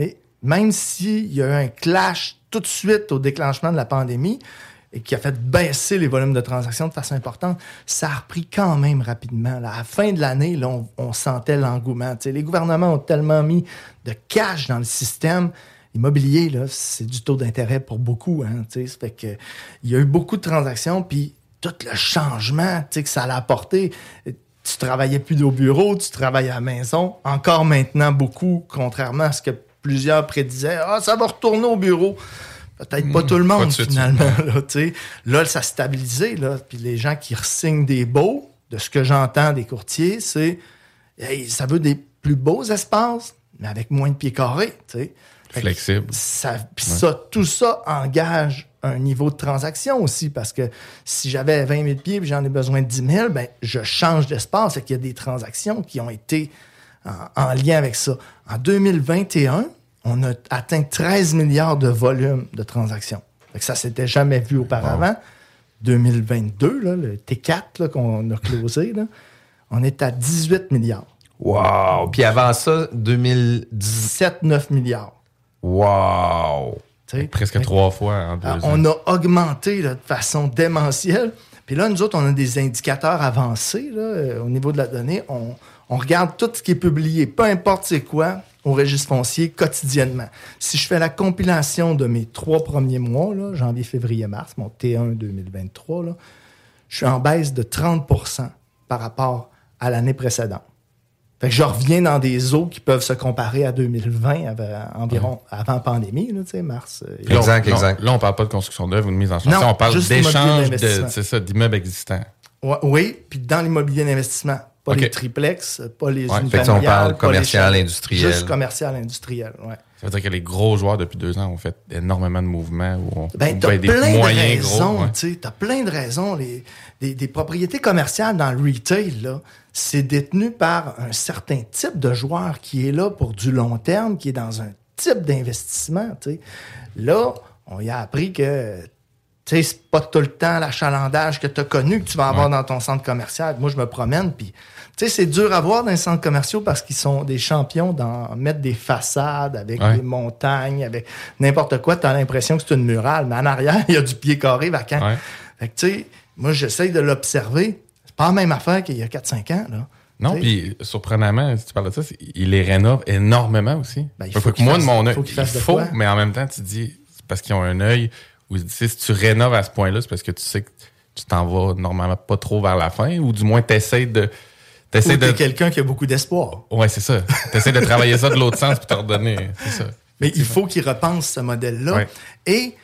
Speaker 8: Mais même s'il y a eu un clash tout de suite au déclenchement de la pandémie et qui a fait baisser les volumes de transactions de façon importante, ça a repris quand même rapidement. À la fin de l'année, on, on sentait l'engouement. Les gouvernements ont tellement mis de cash dans le système. Immobilier, c'est du taux d'intérêt pour beaucoup. Hein, fait que, il y a eu beaucoup de transactions, puis tout le changement que ça a apporté. Tu travaillais plus au bureau, tu travaillais à la maison. Encore maintenant, beaucoup, contrairement à ce que plusieurs prédisaient, ah, ça va retourner au bureau. Peut-être pas tout le
Speaker 7: pas
Speaker 8: monde, finalement. Là, tu sais. là, ça a stabilisé. Là. Puis les gens qui signent des beaux, de ce que j'entends des courtiers, c'est hey, ça veut des plus beaux espaces, mais avec moins de pieds carrés. tu sais. Fait que
Speaker 7: Flexible.
Speaker 8: Ça,
Speaker 7: Ouais.
Speaker 8: ça, tout ça engage un niveau de transaction aussi, parce que si j'avais 20 000 pieds et j'en ai besoin de 10 000, ben, je change d'espace et qu'il y a des transactions qui ont été en, en lien avec ça. En 2021, on a atteint 13 milliards de volume de transactions. Que ça s'était jamais vu auparavant. 2022, là, le T4 là, qu'on a closé, là, on est à 18 milliards.
Speaker 6: Wow! Puis avant ça, 2017,
Speaker 8: 9 milliards.
Speaker 6: Wow!
Speaker 7: Presque trois fois en deux ans.
Speaker 8: on a augmenté là, de façon démentielle. Puis là, nous autres, on a des indicateurs avancés là, euh, au niveau de la donnée. On, on regarde tout ce qui est publié, peu importe c'est quoi, au registre foncier quotidiennement. Si je fais la compilation de mes trois premiers mois, là, janvier, février, mars, mon T1 2023, là, je suis en baisse de 30% par rapport à l'année précédente. Fait que je reviens dans des eaux qui peuvent se comparer à 2020, av- environ avant pandémie, là, tu sais, mars. euh,
Speaker 7: là, on- Là, on parle pas de construction neuve ou de mise en chantier.
Speaker 8: Non,
Speaker 7: on parle d'échange d'immeubles existants.
Speaker 8: Ouais, oui, puis dans l'immobilier d'investissement. Pas
Speaker 7: OK.
Speaker 8: les triplex, pas les
Speaker 7: Ouais, ça, on
Speaker 6: parle commercial,
Speaker 8: les
Speaker 6: industriel.
Speaker 8: Juste commercial, industriel, ouais.
Speaker 7: Ça veut dire que les gros joueurs depuis deux ans ont fait énormément de mouvements. Où on,
Speaker 8: Ben, t'as
Speaker 7: des
Speaker 8: plein de
Speaker 7: moyens
Speaker 8: raisons,
Speaker 7: gros. ouais.
Speaker 8: t'as plein de raisons. Les, des, des propriétés commerciales dans le retail, là, c'est détenu par un certain type de joueur qui est là pour du long terme, qui est dans un type d'investissement. Là, on y a appris que, sais, c'est pas tout le temps l'achalandage que tu as connu que tu vas avoir dans ton centre commercial. Moi, je me promène, puis, tu sais, c'est dur à voir dans les centres commerciaux parce qu'ils sont des champions dans mettre des façades avec
Speaker 7: Ouais.
Speaker 8: des montagnes, avec n'importe quoi. Tu as l'impression que c'est une murale, mais en arrière, <laughs> il y a du pied carré vacant. Fait que, tu sais, moi, j'essaye de l'observer. C'est pas la même affaire qu'il y a 4-5 ans, là.
Speaker 7: Non, puis surprenamment, si tu parles de ça, il les rénove énormément aussi.
Speaker 8: Ben, il faut
Speaker 7: que moi, de mon œil, il
Speaker 8: de
Speaker 7: faut, mais en même temps, tu dis, c'est parce qu'ils ont un œil tu sais, si tu rénoves à ce point-là, c'est parce que tu sais que tu t'en vas normalement pas trop vers la fin, ou du moins t'essayes de.
Speaker 8: Ou
Speaker 7: T'essayes
Speaker 8: t'es
Speaker 7: de.
Speaker 8: quelqu'un qui a beaucoup d'espoir.
Speaker 7: Ouais, c'est ça. T'essayes de travailler ça de l'autre sens puis te redonner. C'est ça.
Speaker 8: Mais il faut qu'il repense ce modèle-là.
Speaker 7: Ouais.
Speaker 8: Et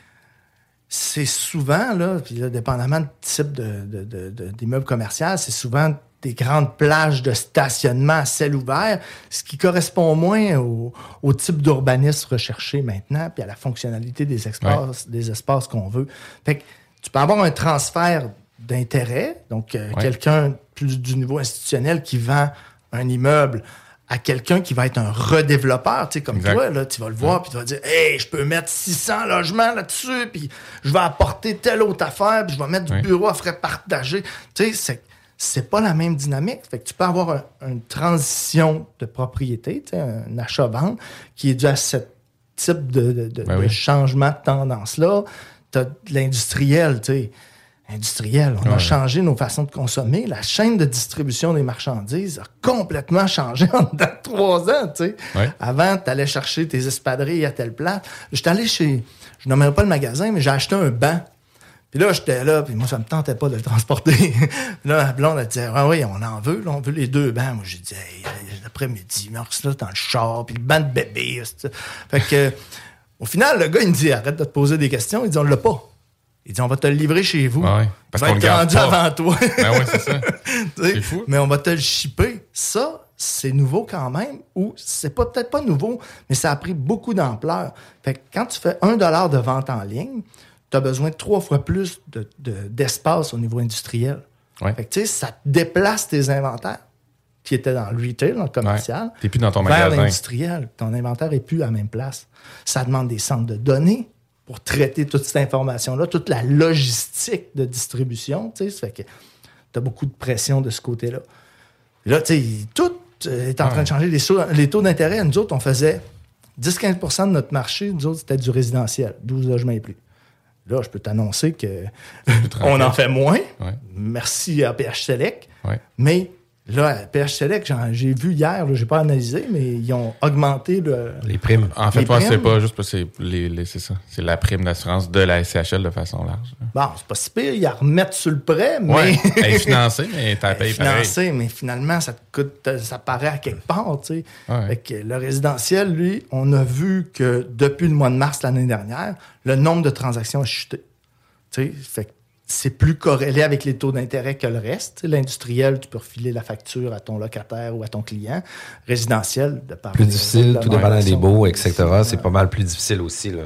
Speaker 8: c'est souvent, là, puis là, dépendamment du type de, de- de- de- d'immeuble commercial, c'est souvent des grandes plages de stationnement à ciel ouvert, ce qui correspond moins au, au type d'urbanisme recherché maintenant, puis à la fonctionnalité des espaces, des espaces qu'on veut. Fait que tu peux avoir un transfert d'intérêt, donc euh,
Speaker 7: Ouais.
Speaker 8: quelqu'un plus du niveau institutionnel qui vend un immeuble à quelqu'un qui va être un redéveloppeur, tu sais, comme
Speaker 7: Exact.
Speaker 8: toi, là, tu vas le voir, puis tu vas dire, hey, je peux mettre 600 logements là-dessus, puis je vais apporter telle autre affaire, puis je vais mettre du bureau à frais partagés. Tu sais, c'est, c'est pas la même dynamique. Fait que tu peux avoir un- une transition de propriété, un achat-vente, qui est dû à ce type de, de- de-
Speaker 7: Ben
Speaker 8: de
Speaker 7: oui.
Speaker 8: changement de tendance-là. Tu as de l'industriel, tu sais. Industriel, on a changé nos façons de consommer. La chaîne de distribution des marchandises a complètement changé <laughs> en dedans de trois ans. Tu sais.
Speaker 7: Ouais.
Speaker 8: Avant, tu allais chercher tes espadrilles à telle place. J'étais allé chez, je nommerai pas le magasin, mais j'ai acheté un banc. Puis là, j'étais là, puis moi, ça me tentait pas de le transporter. <laughs> Là, la blonde, elle disait, ah oui, on en veut, là, on veut les deux bancs. Moi, j'ai dit, hey, l'après-midi, Marc, là, dans le char, puis le banc de bébé. Fait que, au final, le gars, il me dit, arrête de te poser des questions. Il dit, on l'a pas. Il dit, on va te le livrer chez vous.
Speaker 7: Ouais, parce qu'on le
Speaker 8: rendu
Speaker 7: pas.
Speaker 8: avant toi. <laughs>
Speaker 7: Ben ouais, c'est ça. <laughs> C'est fou.
Speaker 8: Mais on va te le shipper. Ça, c'est nouveau quand même, ou c'est pas peut-être pas nouveau, mais ça a pris beaucoup d'ampleur. Fait que quand tu fais un dollar de vente en ligne, tu as besoin de trois fois plus de- de- d'espace au niveau industriel.
Speaker 7: Ouais.
Speaker 8: Fait que ça te déplace tes inventaires qui étaient dans le retail, dans le commercial,
Speaker 7: T'es plus dans ton
Speaker 8: vers l'industriel. Ton inventaire est plus à la même place. Ça demande des centres de données pour traiter toute cette information-là, toute la logistique de distribution. Ça fait que tu as beaucoup de pression de ce côté-là. Là, tu sais, tout euh, est en train de changer. Les taux d'intérêt, nous autres, on faisait 10-15% de notre marché, nous autres, c'était du résidentiel, 12 logements et plus. Là, je peux t'annoncer que <laughs> on en fait moins.
Speaker 7: Ouais.
Speaker 8: Merci à PH Select.
Speaker 7: Ouais.
Speaker 8: Mais là, PH Select, j'ai vu hier, je n'ai pas analysé, mais ils ont augmenté le.
Speaker 6: Les primes.
Speaker 7: En fait, moi, c'est pas juste parce que c'est ça. C'est la prime d'assurance de la SCHL de façon large.
Speaker 8: Bon, c'est pas si pire, ils en remettent sur le prêt, mais.
Speaker 7: Ouais. <laughs> Elle est financée, mais t'as payé pareil.
Speaker 8: financée, mais finalement, ça te coûte, ça paraît à quelque part, tu sais.
Speaker 7: Ouais.
Speaker 8: Fait que le résidentiel, lui, on a vu que depuis le mois de mars l'année dernière, le nombre de transactions a chuté. Tu sais, fait que c'est plus corrélé avec les taux d'intérêt que le reste. L'industriel, tu peux refiler la facture à ton locataire ou à ton client. Résidentiel, de par
Speaker 6: plus difficile, tout dépendant des baux, etc. C'est pas mal plus difficile aussi. Là.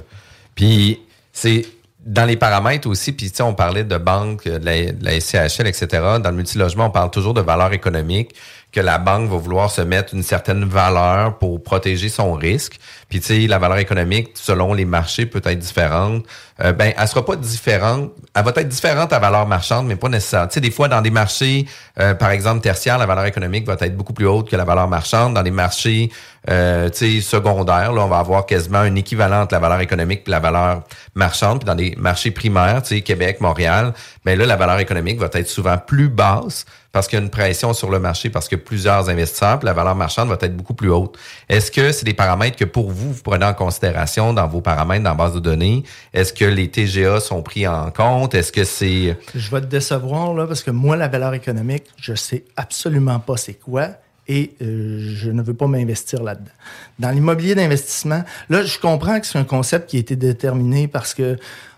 Speaker 6: Puis, c'est dans les paramètres aussi, puis tu sais, on parlait de banque, de la, de la SCHL, etc. Dans le multilogement, on parle toujours de valeur économique, que la banque va vouloir se mettre une certaine valeur pour protéger son risque. Puis, tu sais, la valeur économique, selon les marchés, peut être différente. Euh, ben, elle sera pas différente. Elle va être différente à valeur marchande, mais pas nécessairement. Tu sais, des fois, dans des marchés, euh, par exemple, tertiaires, la valeur économique va être beaucoup plus haute que la valeur marchande. Dans les marchés, euh, tu sais, secondaires, là, on va avoir quasiment un équivalent entre la valeur économique et la valeur marchande. Puis dans les marchés primaires, tu sais, Québec, Montréal, ben là, la valeur économique va être souvent plus basse parce qu'il y a une pression sur le marché, parce que plusieurs investisseurs, puis la valeur marchande va être beaucoup plus haute. Est-ce que c'est des paramètres que pour vous, vous prenez en considération dans vos paramètres dans la base de données? Est-ce que les TGA sont pris en compte? Est-ce que c'est...
Speaker 8: Je vais te décevoir, là, parce que moi, la valeur économique, je sais absolument pas c'est quoi et euh, je ne veux pas m'investir là-dedans. Dans l'immobilier d'investissement, là, je comprends que c'est un concept qui a été déterminé parce que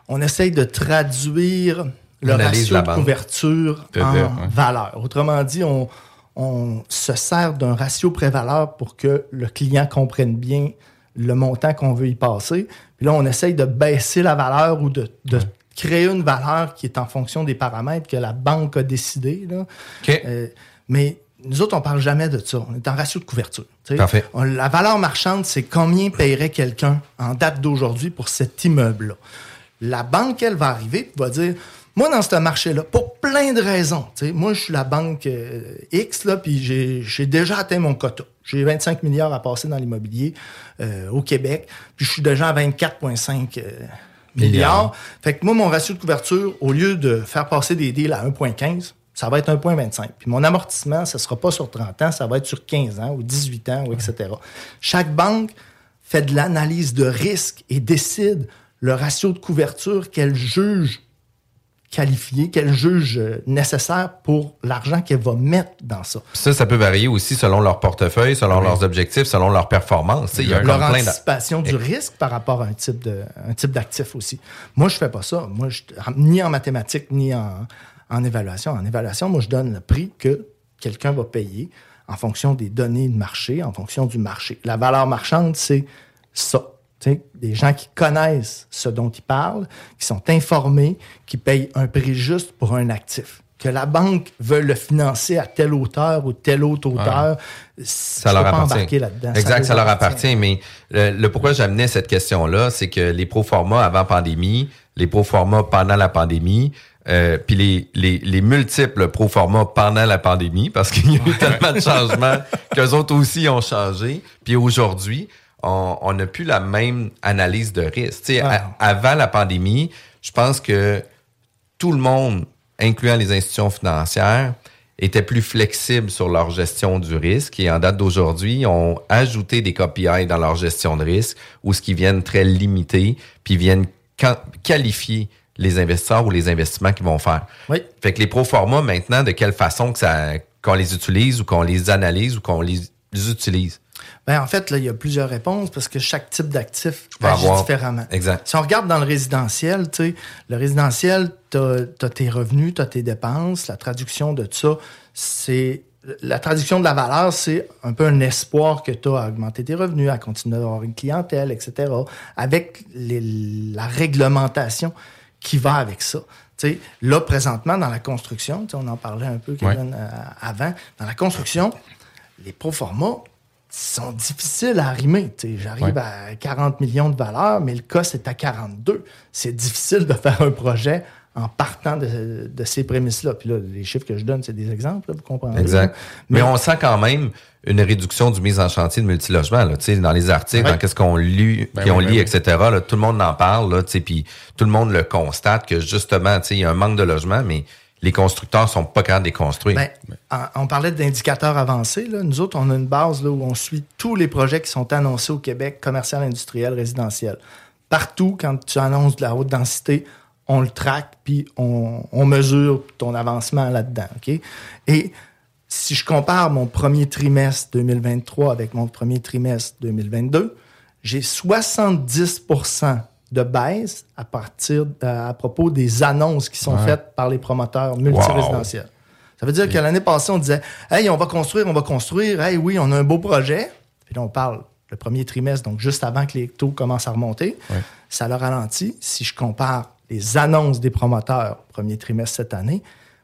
Speaker 8: on essaye de traduire le ratio de couverture
Speaker 7: De-
Speaker 8: en
Speaker 7: ouais.
Speaker 8: valeur. Autrement dit, on, on se sert d'un ratio pré-valeur pour que le client comprenne bien le montant qu'on veut y passer. Puis là, on essaye de baisser la valeur ou de, de créer une valeur qui est en fonction des paramètres que la banque a décidé. Là. Euh, mais nous autres, on parle jamais de ça. On est en ratio de couverture.
Speaker 6: Parfait.
Speaker 8: On- la valeur marchande, c'est combien paierait quelqu'un en date d'aujourd'hui pour cet immeuble-là. La banque, elle va arriver et va dire Moi, dans ce marché-là, pour plein de raisons, moi, je suis la banque euh, X, là, puis j'ai j'ai déjà atteint mon quota. J'ai 25 milliards à passer dans l'immobilier euh, au Québec, puis je suis déjà à 24,5 euh, milliards. Fait que moi, mon ratio de couverture, au lieu de faire passer des deals à 1,15, ça va être 1,25. Puis mon amortissement, ça ne sera pas sur 30 ans, ça va être sur 15 ans ou 18 ans, ou etc. Chaque banque fait de l'analyse de risque et décide le ratio de couverture qu'elle juge qualifié, qu'elle juge nécessaire pour l'argent qu'elle va mettre dans ça.
Speaker 6: Ça, ça peut varier aussi selon leur portefeuille, selon leurs objectifs, selon leur performance. Il y a
Speaker 8: leur
Speaker 6: plein
Speaker 8: anticipation du risque par rapport à un type de un type d'actif aussi. Moi, je fais pas ça. Moi, je, ni en mathématiques ni en, en évaluation. En évaluation, moi, je donne le prix que quelqu'un va payer en fonction des données de marché, en fonction du marché. La valeur marchande, c'est ça. Des gens qui connaissent ce dont ils parlent, qui sont informés, qui payent un prix juste pour un actif. Que la banque veut le financer à telle hauteur ou telle autre hauteur,
Speaker 6: ça leur appartient.
Speaker 8: là-dedans.
Speaker 6: Exact, ça, leur appartient. Mais le, le pourquoi j'amenais cette question-là, c'est que les pro forma avant pandémie, les pro forma pendant la pandémie, euh, puis les, les, les multiples pro forma pendant la pandémie, parce qu'il y a eu tellement de changements qu'eux autres aussi ont changé. Puis aujourd'hui, on n'a plus la même analyse de risque. Tu sais, a- avant la pandémie, je pense que tout le monde, incluant les institutions financières, était plus flexible sur leur gestion du risque et en date d'aujourd'hui, ont ajouté des KPI dans leur gestion de risque où ce qui viennent très limiter puis viennent qualifier les investisseurs ou les investissements qu'ils vont faire.
Speaker 8: Oui.
Speaker 6: Fait que les pro maintenant, de quelle façon que ça qu'on les utilise ou qu'on les analyse ou qu'on les utilise?
Speaker 8: Ben, en fait, là, il y a plusieurs réponses parce que chaque type d'actif agit
Speaker 6: avoir-
Speaker 8: différemment.
Speaker 6: Exact.
Speaker 8: Si on regarde dans le résidentiel, tu sais, le résidentiel, tu as, tes revenus, tu as tes dépenses. La traduction de ça, c'est. La traduction de la valeur, c'est un peu un espoir que tu as à augmenter tes revenus, à continuer d'avoir une clientèle, etc. Avec les- la réglementation qui va avec ça. Tu sais, là, présentement, dans la construction, tu sais, on en parlait un peu, Kevin, euh, avant, dans la construction, les proformas sont difficiles à sais, J'arrive
Speaker 7: Ouais.
Speaker 8: à 40 millions de valeur, mais le cas, c'est à 42. C'est difficile de faire un projet en partant de, de ces prémices-là. Puis là, les chiffres que je donne, c'est des exemples, là, vous comprenez?
Speaker 6: Exact. Mais, on sent quand même une réduction du mise en chantier de multilogement. Là, dans les articles,
Speaker 8: Ouais.
Speaker 6: dans qu'est-ce qu'on lit,
Speaker 7: Ben
Speaker 6: puis on
Speaker 7: oui,
Speaker 6: lit,
Speaker 7: ben oui.
Speaker 6: etc. Là, tout le monde en parle, là, puis tout le monde le constate que justement, il y a un manque de logement, mais les constructeurs sont pas capables de les construire.
Speaker 8: Ben, en- on parlait d'indicateurs avancés. Nous autres, on a une base où on suit tous les projets qui sont annoncés au Québec, commercial, industriel, résidentiel. Partout, quand tu annonces de la haute densité, on le traque, puis on, mesure ton avancement là-dedans. Et si je compare mon premier trimestre 2023 avec mon premier trimestre 2022, j'ai 70 de baisse à partir à, à propos des annonces qui sont
Speaker 7: Ouais.
Speaker 8: faites par les promoteurs multirésidentiels. Ça veut dire que l'année passée, on disait Hey, on va construire, on va construire. Hey, oui, on a un beau projet. Puis là, on parle le premier trimestre, donc juste avant que les taux commencent à remonter. Ça le ralentit. Si je compare les annonces des promoteurs premier trimestre cette année,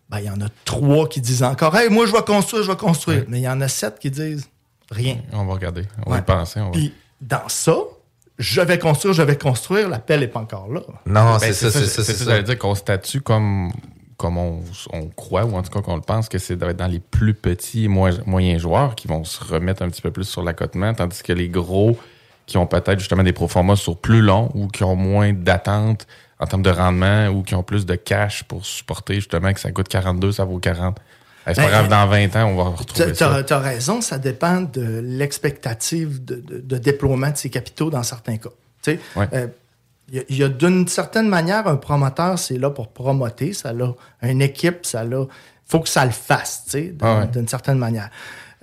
Speaker 8: ben, il y en a trois qui disent encore Hey, moi, je vais construire, je vais construire. Mais il y en a sept qui disent rien.
Speaker 7: On va regarder. On va
Speaker 8: Ouais.
Speaker 7: y penser. On va...
Speaker 8: Puis dans ça, je vais construire, je vais construire, l'appel n'est pas encore là.
Speaker 6: non,
Speaker 7: Ben,
Speaker 6: c'est ça, c'est ça, c'est
Speaker 7: ça.
Speaker 6: ça.
Speaker 7: j'allais dire qu'on statue comme, comme on, on croit, ou en tout cas qu'on le pense, que c'est dans les plus petits et moins- moyens joueurs qui vont se remettre un petit peu plus sur l'accotement, tandis que les gros qui ont peut-être justement des proformas sur plus long ou qui ont moins d'attente en termes de rendement ou qui ont plus de cash pour supporter justement que ça coûte 42, ça vaut 40. C'est pas
Speaker 8: Ben,
Speaker 7: grave, dans 20 ans, on va retrouver
Speaker 8: Tu as,
Speaker 7: ça.
Speaker 8: raison, ça dépend de l'expectative de, de- de déploiement de ses capitaux dans certains cas. Tu sais,
Speaker 7: Ouais.
Speaker 8: euh, il y a- d'une certaine manière, un promoteur, c'est là pour promoter, ça a une équipe, ça a, faut que ça le fasse, tu sais, d'une
Speaker 7: Ah ouais.
Speaker 8: d'une certaine manière.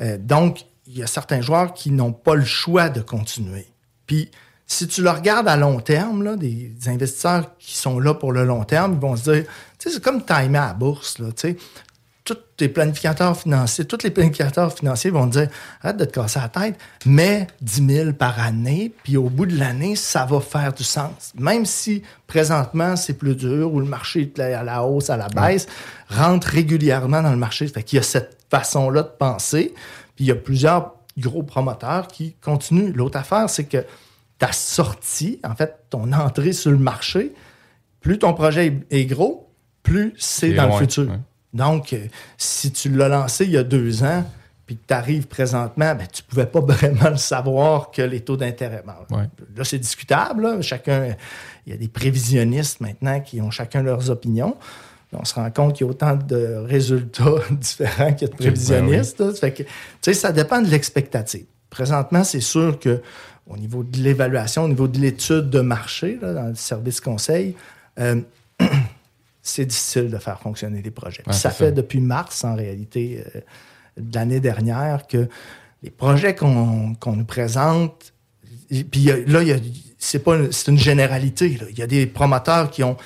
Speaker 8: Euh, donc, il y a certains joueurs qui n'ont pas le choix de continuer. Puis, si tu le regardes à long terme, là, des, des investisseurs qui sont là pour le long terme, ils vont se dire, tu sais, c'est comme timer à la bourse, là, tu sais tous tes planificateurs financiers, tous les planificateurs financiers vont te dire arrête de te casser la tête, mets 10 000 par année, puis au bout de l'année, ça va faire du sens. Même si présentement c'est plus dur ou le marché est à la hausse, à la baisse, rentre régulièrement dans le marché. Fait qu'il y a cette façon-là de penser, puis il y a plusieurs gros promoteurs qui continuent. L'autre affaire, c'est que ta sortie, en fait, ton entrée sur le marché, plus ton projet est gros, plus c'est dans
Speaker 7: loin,
Speaker 8: le futur. Donc, euh, si tu l'as lancé il y a deux ans, puis que tu arrives présentement, ben, tu ne pouvais pas <laughs> vraiment le savoir que les taux d'intérêt.
Speaker 7: Ouais.
Speaker 8: Là, c'est discutable. là. Chacun, il y a des prévisionnistes maintenant qui ont chacun leurs opinions. On se rend compte qu'il y a autant de résultats <laughs> différents qu'il y a de prévisionnistes. là. Fait que, tu sais, ça dépend de l'expectative. Présentement, c'est sûr que au niveau de l'évaluation, au niveau de l'étude de marché, là, dans le service conseil, euh, <clears throat> c'est difficile de faire fonctionner des projets.
Speaker 7: Ouais,
Speaker 8: ça fait
Speaker 7: ça.
Speaker 8: depuis mars, en réalité, euh, de l'année dernière, que les projets qu'on qu'on nous présente, puis là, il y a- c'est pas une- c'est une généralité. Il y a des promoteurs qui ont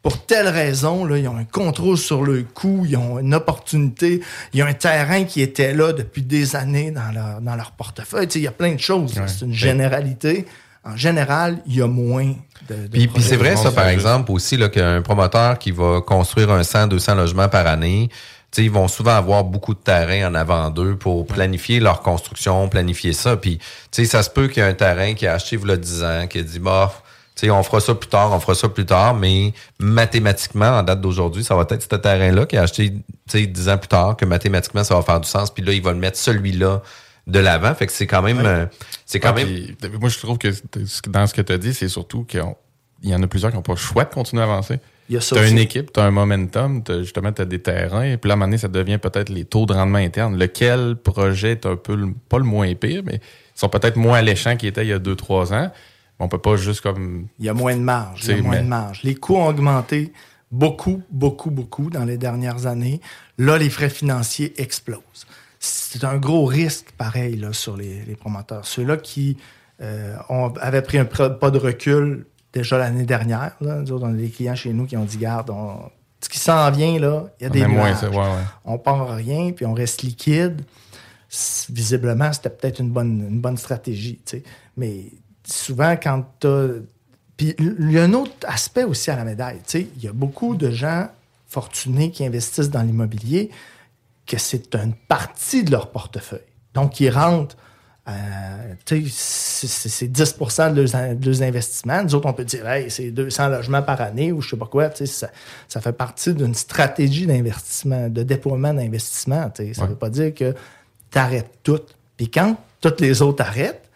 Speaker 8: pour telle raison, là, ils ont un contrôle sur le coût, ils ont une opportunité, il y a un terrain qui était là depuis des années dans leur, dans leur portefeuille. Tu sais, il y a plein de choses. C'est une généralité. En général, il y a moins de, de
Speaker 6: Puis, c'est vrai, ça, par exemple, aussi, qu'un promoteur qui va construire un 100, 200 logements par année, ils vont souvent avoir beaucoup de terrain en avant d'eux pour planifier leur construction, planifier ça. Puis, ça se peut qu'il y ait un terrain qui a acheté il y a 10 ans, qui a dit, bah, on fera ça plus tard, on fera ça plus tard, mais mathématiquement, en date d'aujourd'hui, ça va être ce terrain-là qui a acheté, tu sais, 10 ans plus tard, que mathématiquement, ça va faire du sens. Puis là, il va le mettre celui-là de l'avant. Fait que c'est quand même, euh, c'est quand même,
Speaker 7: puis, moi, je trouve que dans ce que tu as dit, c'est surtout qu'il y en a plusieurs qui n'ont pas le choix de continuer à avancer.
Speaker 8: Il y a ça
Speaker 7: Tu as une équipe, tu as un momentum, t'as- justement, tu as des terrains, et puis là, à un moment donné, ça devient peut-être les taux de rendement interne. Lequel projet est un peu, le- pas le moins pire, mais ils sont peut-être moins alléchants qu'ils étaient il y a 2-3 ans. On peut pas juste comme.
Speaker 8: Il y a moins de marge. Il y a moins
Speaker 7: mais-
Speaker 8: de marge. Les coûts ont augmenté beaucoup, beaucoup, beaucoup dans les dernières années. Là, les frais financiers explosent. C'est un gros risque, pareil, là, sur les, les promoteurs. Ceux-là qui euh, ont- avaient pris un pas de recul déjà l'année dernière. Là. Nous autres, on a des clients chez nous qui ont dit, garde, on- ce qui s'en vient, là, il y a des
Speaker 7: moins ouais, ouais.
Speaker 8: On part rien, puis on reste liquide. Visiblement, c'était peut-être une bonne, une bonne stratégie. Mais souvent, quand tu Puis il y a un autre aspect aussi à la médaille. Il y a beaucoup de gens fortunés qui investissent dans l'immobilier que c'est une partie de leur portefeuille. Donc, ils rentrent, euh, tu sais, c'est- c'est c'est 10 de leurs, de leurs investissements. Nous autres, on peut dire, hey, c'est 200 logements par année ou je sais pas quoi. tu sais, Ça, ça fait partie d'une stratégie d'investissement, de déploiement d'investissement. tu sais. Ça ne
Speaker 7: Ouais.
Speaker 8: veut pas dire que tu arrêtes tout. Puis quand toutes les autres arrêtent,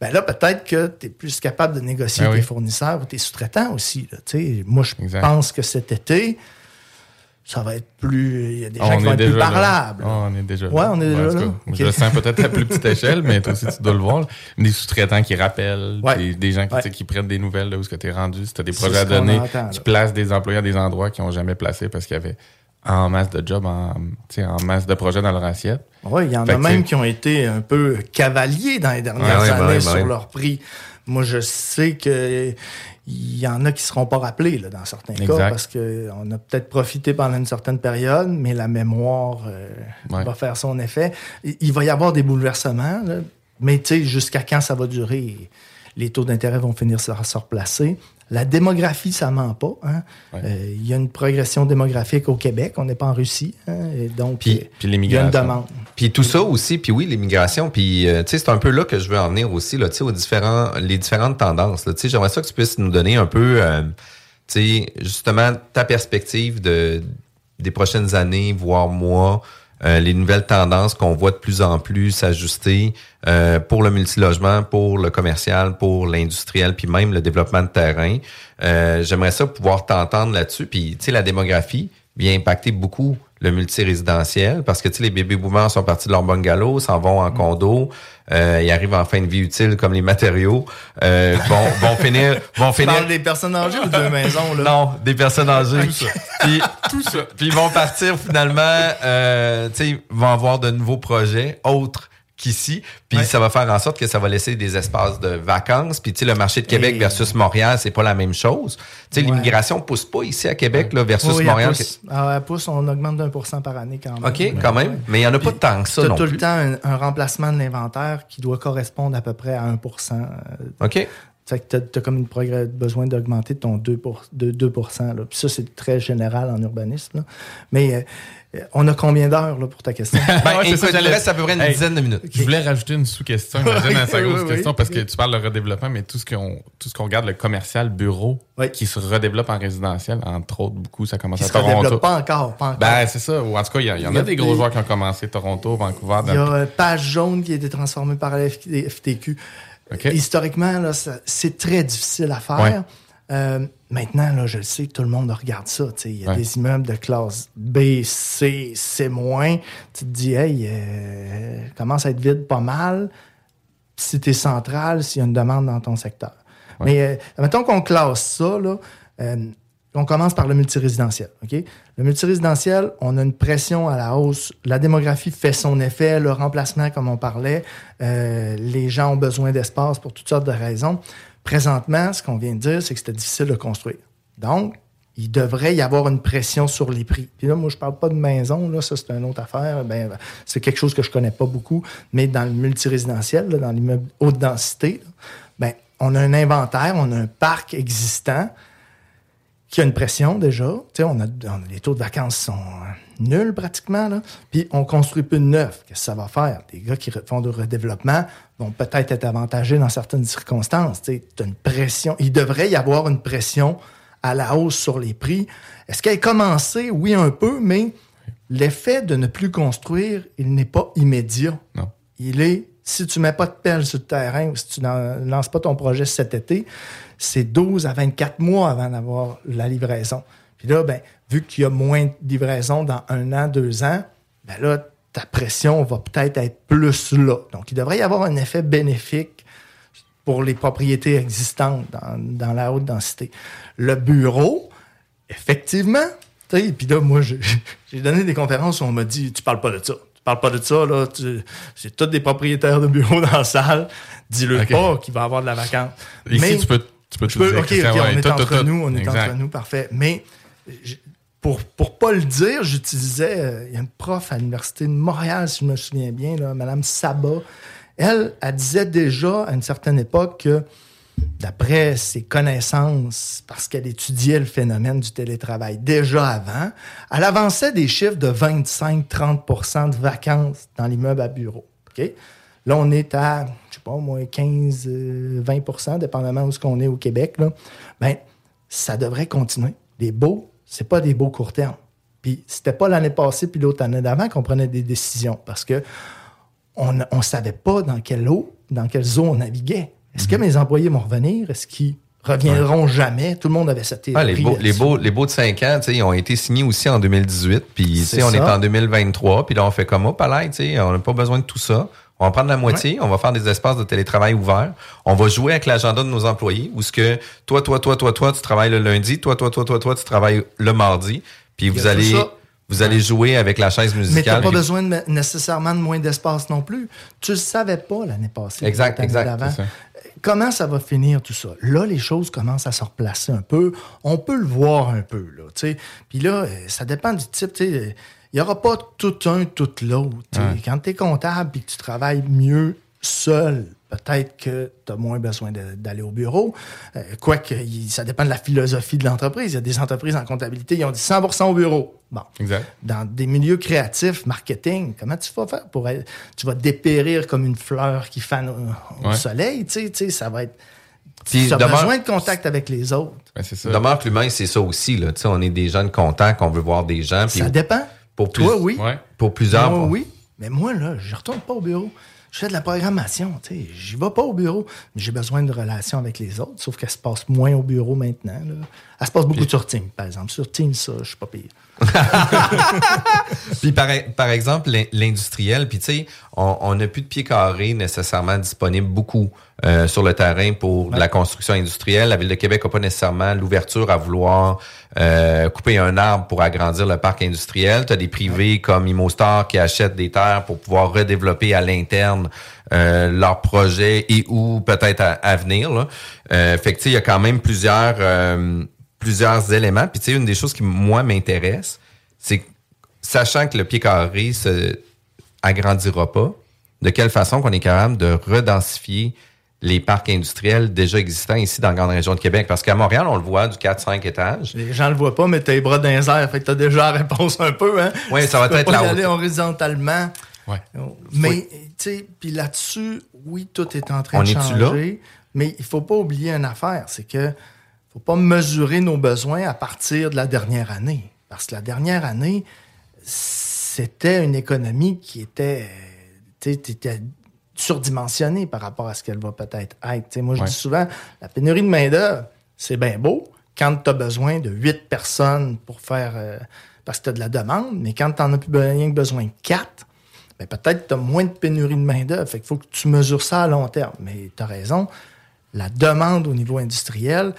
Speaker 8: ben là, peut-être que tu es plus capable de négocier
Speaker 7: Ben
Speaker 8: avec
Speaker 7: oui.
Speaker 8: tes fournisseurs ou tes sous-traitants aussi. là. Tu sais, moi, je pense que cet été, ça va être plus. Il y a des gens
Speaker 7: On
Speaker 8: qui vont être plus parlables.
Speaker 7: Ah, on est déjà
Speaker 8: Ouais,
Speaker 7: là.
Speaker 8: on est déjà là.
Speaker 7: cas. Je le sens peut-être à plus petite <laughs> échelle, mais toi aussi, tu dois le voir. Des sous-traitants qui rappellent,
Speaker 8: Ouais.
Speaker 7: des, des gens qui,
Speaker 8: Ouais.
Speaker 7: tu qui prennent des nouvelles de où est-ce que tu es rendu. Si tu as des projets à
Speaker 8: ce
Speaker 7: donner,
Speaker 8: entend,
Speaker 7: qui
Speaker 8: là.
Speaker 7: placent des employés à des endroits qu'ils n'ont jamais placés parce qu'il y avait en masse de jobs, en, tu en masse de projets dans leur assiette.
Speaker 8: Oui, il y en
Speaker 7: Fait
Speaker 8: a même
Speaker 7: tu
Speaker 8: qui ont été un peu cavaliers dans les dernières
Speaker 7: Ouais, ouais,
Speaker 8: années
Speaker 7: ouais,
Speaker 8: sur
Speaker 7: ouais.
Speaker 8: leur prix. Moi, je sais que il y en a qui seront pas rappelés là, dans certains cas parce qu'on a peut-être profité pendant une certaine période, mais la mémoire euh,
Speaker 7: Ouais.
Speaker 8: va faire son effet. Il il va y avoir des bouleversements, là, mais tu sais, jusqu'à quand ça va durer? Les taux d'intérêt vont finir par se replacer. La démographie, ça ment pas. hein. Euh, Il y a une progression démographique au Québec. On n'est pas en Russie. hein, et donc,
Speaker 6: Puis-
Speaker 8: euh,
Speaker 7: puis
Speaker 8: il y a une demande.
Speaker 6: Puis tout ça aussi, puis oui, l'immigration, puis euh, tu sais, c'est un peu là que je veux en venir aussi, là, aux différents, les différentes tendances. là. Tu sais, j'aimerais ça que tu puisses nous donner un peu, euh, tu sais, justement ta perspective de des prochaines années, voire mois, euh, les nouvelles tendances qu'on voit de plus en plus s'ajuster euh, pour le multilogement, pour le commercial, pour l'industriel, puis même le développement de terrain. Euh, J'aimerais ça pouvoir t'entendre là-dessus. Puis, tu sais, la démographie vient impacter beaucoup le multirésidentiel parce que, tu sais, les bébés boomers sont partis de leur bungalow, s'en vont en condo, euh, ils arrivent en fin de vie utile comme les matériaux, euh, vont, vont finir... Vont finir
Speaker 8: parles des personnes âgées ou de maisons, là?
Speaker 6: non, des personnes âgées.
Speaker 8: Ok.
Speaker 6: Puis, tout ça. Puis ils vont partir finalement, euh, tu sais, ils vont avoir de nouveaux projets autres qu'ici. Puis
Speaker 8: Ouais.
Speaker 6: ça va faire en sorte que ça va laisser des espaces de vacances. Puis tu sais, le marché de Québec
Speaker 8: Et-
Speaker 6: versus Montréal, c'est pas la même chose. Tu sais,
Speaker 8: Ouais.
Speaker 6: l'immigration pousse pas ici à Québec là, versus
Speaker 8: Oui,
Speaker 6: Montréal.
Speaker 8: Ah, à pouce, on augmente d'un pour cent par année quand même.
Speaker 6: OK, quand même. Mais il y en a pas tant que ça non
Speaker 8: tout
Speaker 6: plus.
Speaker 8: le temps un, un remplacement de l'inventaire qui doit correspondre à peu près à 1% euh,
Speaker 6: OK.
Speaker 8: Fait que tu as, comme une progrès- besoin d'augmenter ton 2 de 2 là. Puis ça, c'est très général en urbanisme. là. Mais euh, on a combien d'heures là, pour ta question? <laughs>
Speaker 6: Ben,
Speaker 7: Ouais, c'est
Speaker 6: écoute,
Speaker 7: ça, j'allais-
Speaker 6: reste à peu près une
Speaker 7: Hey,
Speaker 6: dizaine de minutes.
Speaker 7: Je voulais rajouter une sous-question, imagine <laughs> à sa
Speaker 8: Oui,
Speaker 7: grosse
Speaker 8: oui,
Speaker 7: question,
Speaker 8: oui.
Speaker 7: parce que tu parles de redéveloppement, mais tout ce qu'on tout ce qu'on regarde, le commercial bureau, qui se redéveloppe en résidentiel, entre autres, beaucoup, ça commence
Speaker 8: Qui
Speaker 7: à
Speaker 8: se
Speaker 7: Toronto.
Speaker 8: redéveloppe pas encore. Pas encore.
Speaker 7: Ben, c'est ça. Ou en tout cas, il y, en a,
Speaker 8: a
Speaker 7: des gros joueurs qui ont commencé, Toronto, Vancouver.
Speaker 8: Il y a euh, Page Jaune qui a été transformé par la FTQ. Historiquement, là, c'est très difficile à faire.
Speaker 7: Ouais.
Speaker 8: Euh, maintenant, là, je le sais, tout le monde regarde ça. Il y a
Speaker 7: Ouais.
Speaker 8: des immeubles de classe B, C, C-. Tu te dis, hey, euh, commence à être vide pas mal. Si tu es central, s'il y a une demande dans ton secteur. Mais euh, mettons qu'on classe ça, là, on commence par le multirésidentiel. Le multirésidentiel, on a une pression à la hausse. La démographie fait son effet, le remplacement, comme on parlait. Euh, les gens ont besoin d'espace pour toutes sortes de raisons. Présentement, ce qu'on vient de dire, c'est que c'était difficile de construire. Donc, il devrait y avoir une pression sur les prix. Puis là, moi, je parle pas de maison, là, ça, c'est une autre affaire. Ben, c'est quelque chose que je connais pas beaucoup, mais dans le multirésidentiel, dans l'immeuble haute densité, ben, on a un inventaire, on a un parc existant qui a une pression déjà. Tu sais, on a, on a- les taux de vacances sont euh, nuls pratiquement. Là. Puis on construit plus de neuf. Qu'est-ce que ça va faire? Les gars qui font du redéveloppement vont peut-être être avantagés dans certaines circonstances. Tu as une pression. Il devrait y avoir une pression à la hausse sur les prix. Est-ce qu'elle a commencé? Oui, un peu, mais l'effet de ne plus construire, il n'est pas immédiat.
Speaker 7: Non.
Speaker 8: Il est, si tu mets pas de pelle sur le terrain ou si tu lances pas ton projet cet été, c'est 12 à 24 mois avant d'avoir la livraison. Puis là, ben, vu qu'il y a moins de livraison dans un an, deux ans, ben là, ta pression va peut-être être plus là. Donc, il devrait y avoir un effet bénéfique pour les propriétés existantes dans, dans la haute densité. Le bureau, effectivement, puis là, moi, <laughs> j'ai donné des conférences où on m'a dit, tu parles pas de ça. Tu parles pas de ça, là. C'est tous des propriétaires de bureaux dans la salle. Dis-le
Speaker 7: Ok.
Speaker 8: pas qu'il va avoir de la vacance.
Speaker 7: Ici, tu peux- tu peux dire,
Speaker 8: OK,
Speaker 7: Christian,
Speaker 8: OK,
Speaker 7: ouais,
Speaker 8: on est
Speaker 7: tout,
Speaker 8: entre
Speaker 7: tout,
Speaker 8: nous, on est entre nous, parfait. Mais pour, pour pas le dire, j'utilisais, euh, il y a une prof à l'Université de Montréal, si je me souviens bien, là, Mme Sabat. Elle, elle disait déjà à une certaine époque que, d'après ses connaissances, parce qu'elle étudiait le phénomène du télétravail déjà avant, elle avançait des chiffres de 25-30% de vacances dans l'immeuble à bureau. Là, on est à, pas, au moins 15-20% dépendamment où ce qu'on est au Québec. Là. Ben, ça devrait continuer. Les beaux, c'est pas des beaux court terme. Puis c'était pas l'année passée puis l'autre année d'avant qu'on prenait des décisions parce que on ne savait pas dans quelle eau, dans quelle zone on naviguait. Est-ce que mes employés vont revenir? Est-ce qu'ils reviendront jamais? Tout le monde avait cette théorie.
Speaker 6: Ah, les, beaux, les, beaux, les beaux de 5 ans, ils ont été signés aussi en 2018. Puis, on est en 2023. Puis là, on fait comme, oh, palais, on n'a pas besoin de tout ça. On va prendre la moitié. On va faire des espaces de télétravail ouverts. On va jouer avec l'agenda de nos employés. Où ce que toi, toi, toi, toi, toi, tu travailles le lundi. Toi, toi, toi, toi, toi, tu travailles le mardi. Puis vous allez, vous allez jouer avec la chaise
Speaker 8: Mais tu
Speaker 6: musicale.
Speaker 8: pas besoin de, nécessairement de moins d'espace non plus. Tu ne le savais pas l'année passée.
Speaker 6: Exact, exact, ça.
Speaker 8: Comment ça va finir tout ça? Là, les choses commencent à se replacer un peu. On peut le voir un peu. Là, tu sais. Puis là, euh, ça dépend du type. tu sais, euh, Il n'y aura pas tout un, tout l'autre.
Speaker 7: Ouais.
Speaker 8: Quand tu es comptable et que tu travailles mieux seul, peut-être que tu as moins besoin de- d'aller au bureau. Euh, Quoique, ça dépend de la philosophie de l'entreprise. Il y a des entreprises en comptabilité, ils ont dit 100% au bureau. Bon.
Speaker 7: Exact.
Speaker 8: Dans des milieux créatifs, marketing, comment tu vas faire pour être- Tu vas dépérir comme une fleur qui fane au, au
Speaker 6: Ouais.
Speaker 8: soleil, tu sais, tu sais, ça va être. Tu as
Speaker 6: demeure-
Speaker 8: besoin de contact avec les autres.
Speaker 6: Demeure que l'humain, c'est ça aussi. Là. Tu sais, on est des jeunes contents, qu'on veut voir des gens.
Speaker 8: Ça dépend.
Speaker 6: Pour
Speaker 8: Toi,
Speaker 6: plus-
Speaker 8: oui.
Speaker 6: Pour plusieurs.
Speaker 8: Moi, oui. Mais moi, là, je retourne pas au bureau. Je fais de la programmation, tu sais. J'y vais pas au bureau. J'ai besoin de relations avec les autres, sauf qu'elle se passe moins au bureau maintenant. là. Elle se passe beaucoup sur Teams, par exemple. Sur Teams, ça, je suis pas pire. <laughs>
Speaker 6: Puis par, par exemple, l'in- l'industriel, puis tu sais, on n'a plus de pieds carrés nécessairement disponibles beaucoup euh, sur le terrain pour la construction industrielle. La Ville de Québec n'a pas nécessairement l'ouverture à vouloir euh, couper un arbre pour agrandir le parc industriel. Tu as des privés comme Imostar qui achètent des terres pour pouvoir redévelopper à l'interne euh, leurs projets et ou peut-être à, à venir. Là. Euh, fait que il y a quand même plusieurs, euh, plusieurs éléments. Puis tu sais, une des choses qui, moi, m'intéresse, c'est que, sachant que le pied carré se agrandira pas, de quelle façon qu'on est capable de redensifier les parcs industriels déjà existants ici dans la grande région de Québec? Parce qu'à Montréal, on le voit du 4-5 étages.
Speaker 8: Les gens le voient pas, mais t'as les bras dans les airs, fait que t'as déjà la réponse un peu, hein?
Speaker 6: Oui, ça va être la
Speaker 8: aller horizontalement.
Speaker 7: Ouais.
Speaker 8: Mais, tu sais, puis là-dessus, oui, tout est en train
Speaker 6: On
Speaker 8: de changer. Mais il faut pas oublier une affaire, c'est que faut pas mesurer nos besoins à partir de la dernière année. Parce que la dernière année, c'était une économie qui était, tu sais, t'étais surdimensionnée par rapport à ce qu'elle va peut-être être. Moi, je
Speaker 7: Ouais.
Speaker 8: dis souvent, la pénurie de main-d'œuvre, c'est bien beau quand tu as besoin de huit personnes pour faire. euh, parce que tu as de la demande, mais quand tu n'en as plus rien que besoin de quatre, ben peut-être que tu as moins de pénurie de main-d'œuvre. Fait qu'il faut que tu mesures ça à long terme. Mais tu as raison, la demande au niveau industriel,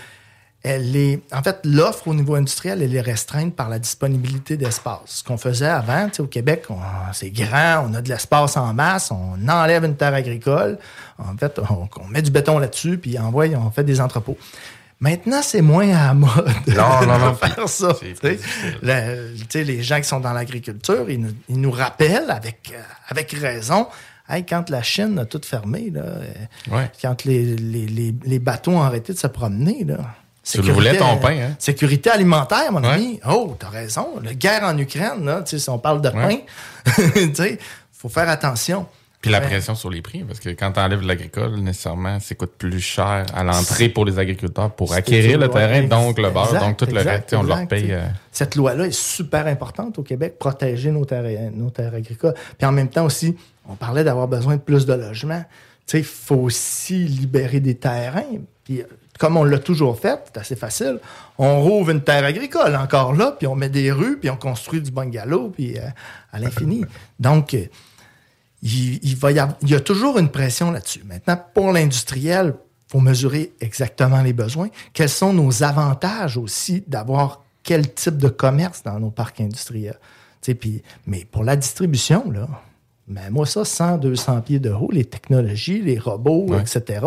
Speaker 8: elle est. En fait, l'offre au niveau industriel, elle est restreinte par la disponibilité d'espace. Ce qu'on faisait avant, au Québec, c'est grand, on a de l'espace en masse, on enlève une terre agricole. En fait, on, on met du béton là-dessus, puis envoie, on fait des entrepôts. Maintenant, c'est moins à la mode
Speaker 6: Non, non, non. <laughs>
Speaker 8: de faire ça. Le- les gens qui sont dans l'agriculture, ils nous, ils nous rappellent avec, euh, avec raison. Hey, quand la Chine a tout fermé, là, euh,
Speaker 7: Ouais.
Speaker 8: quand les, les, les, les bateaux ont arrêté de se promener, là,
Speaker 7: Tu le voulais, ton pain, hein?
Speaker 8: Sécurité alimentaire, mon
Speaker 7: Ouais.
Speaker 8: ami. Oh, t'as raison. La guerre en Ukraine, là, si on parle de pain, <laughs> sais, faut faire attention.
Speaker 7: Puis la
Speaker 8: Ouais.
Speaker 7: pression sur les prix, parce que quand tu enlèves l'agricole, nécessairement, ça coûte plus cher à l'entrée pour les agriculteurs pour acquérir le terrain, donc le beurre, donc tout le reste, on leur paye. euh,
Speaker 8: Cette loi-là est super importante au Québec, protéger nos terres, nos terres agricoles. Puis en même temps aussi, on parlait d'avoir besoin de plus de logements. Tu sais, il faut aussi libérer des terrains. Puis euh, comme on l'a toujours fait, c'est assez facile, on rouvre une terre agricole encore là, puis on met des rues, puis on construit du bungalow, puis euh, à l'infini. Donc, il, il va y avoir, il y a toujours une pression là-dessus. Maintenant, pour l'industriel, il faut mesurer exactement les besoins. Quels sont nos avantages aussi d'avoir quel type de commerce dans nos parcs industriels? Mais pour la distribution, là, ben moi, ça, 100, 200 pieds de haut, les technologies, les robots,
Speaker 6: Ouais.
Speaker 8: etc.,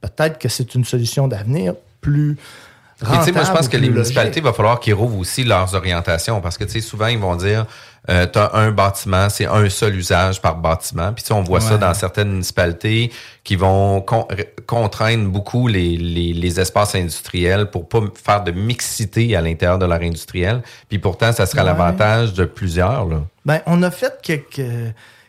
Speaker 8: peut-être que c'est une solution d'avenir plus
Speaker 6: Puis, tu sais,
Speaker 8: rentable.
Speaker 6: moi, je pense que les municipalités, il va falloir qu'ils rouvrent aussi leurs orientations parce que, tu sais, souvent, ils vont dire, euh, tu as un bâtiment, c'est un seul usage par bâtiment. Puis, tu sais, on voit ça dans certaines municipalités qui vont con- contraindre beaucoup les, les, les espaces industriels pour pas faire de mixité à l'intérieur de leur industriel. Puis, pourtant, ça sera
Speaker 8: Ouais.
Speaker 6: l'avantage de plusieurs, là.
Speaker 8: Ben, on a fait quelques,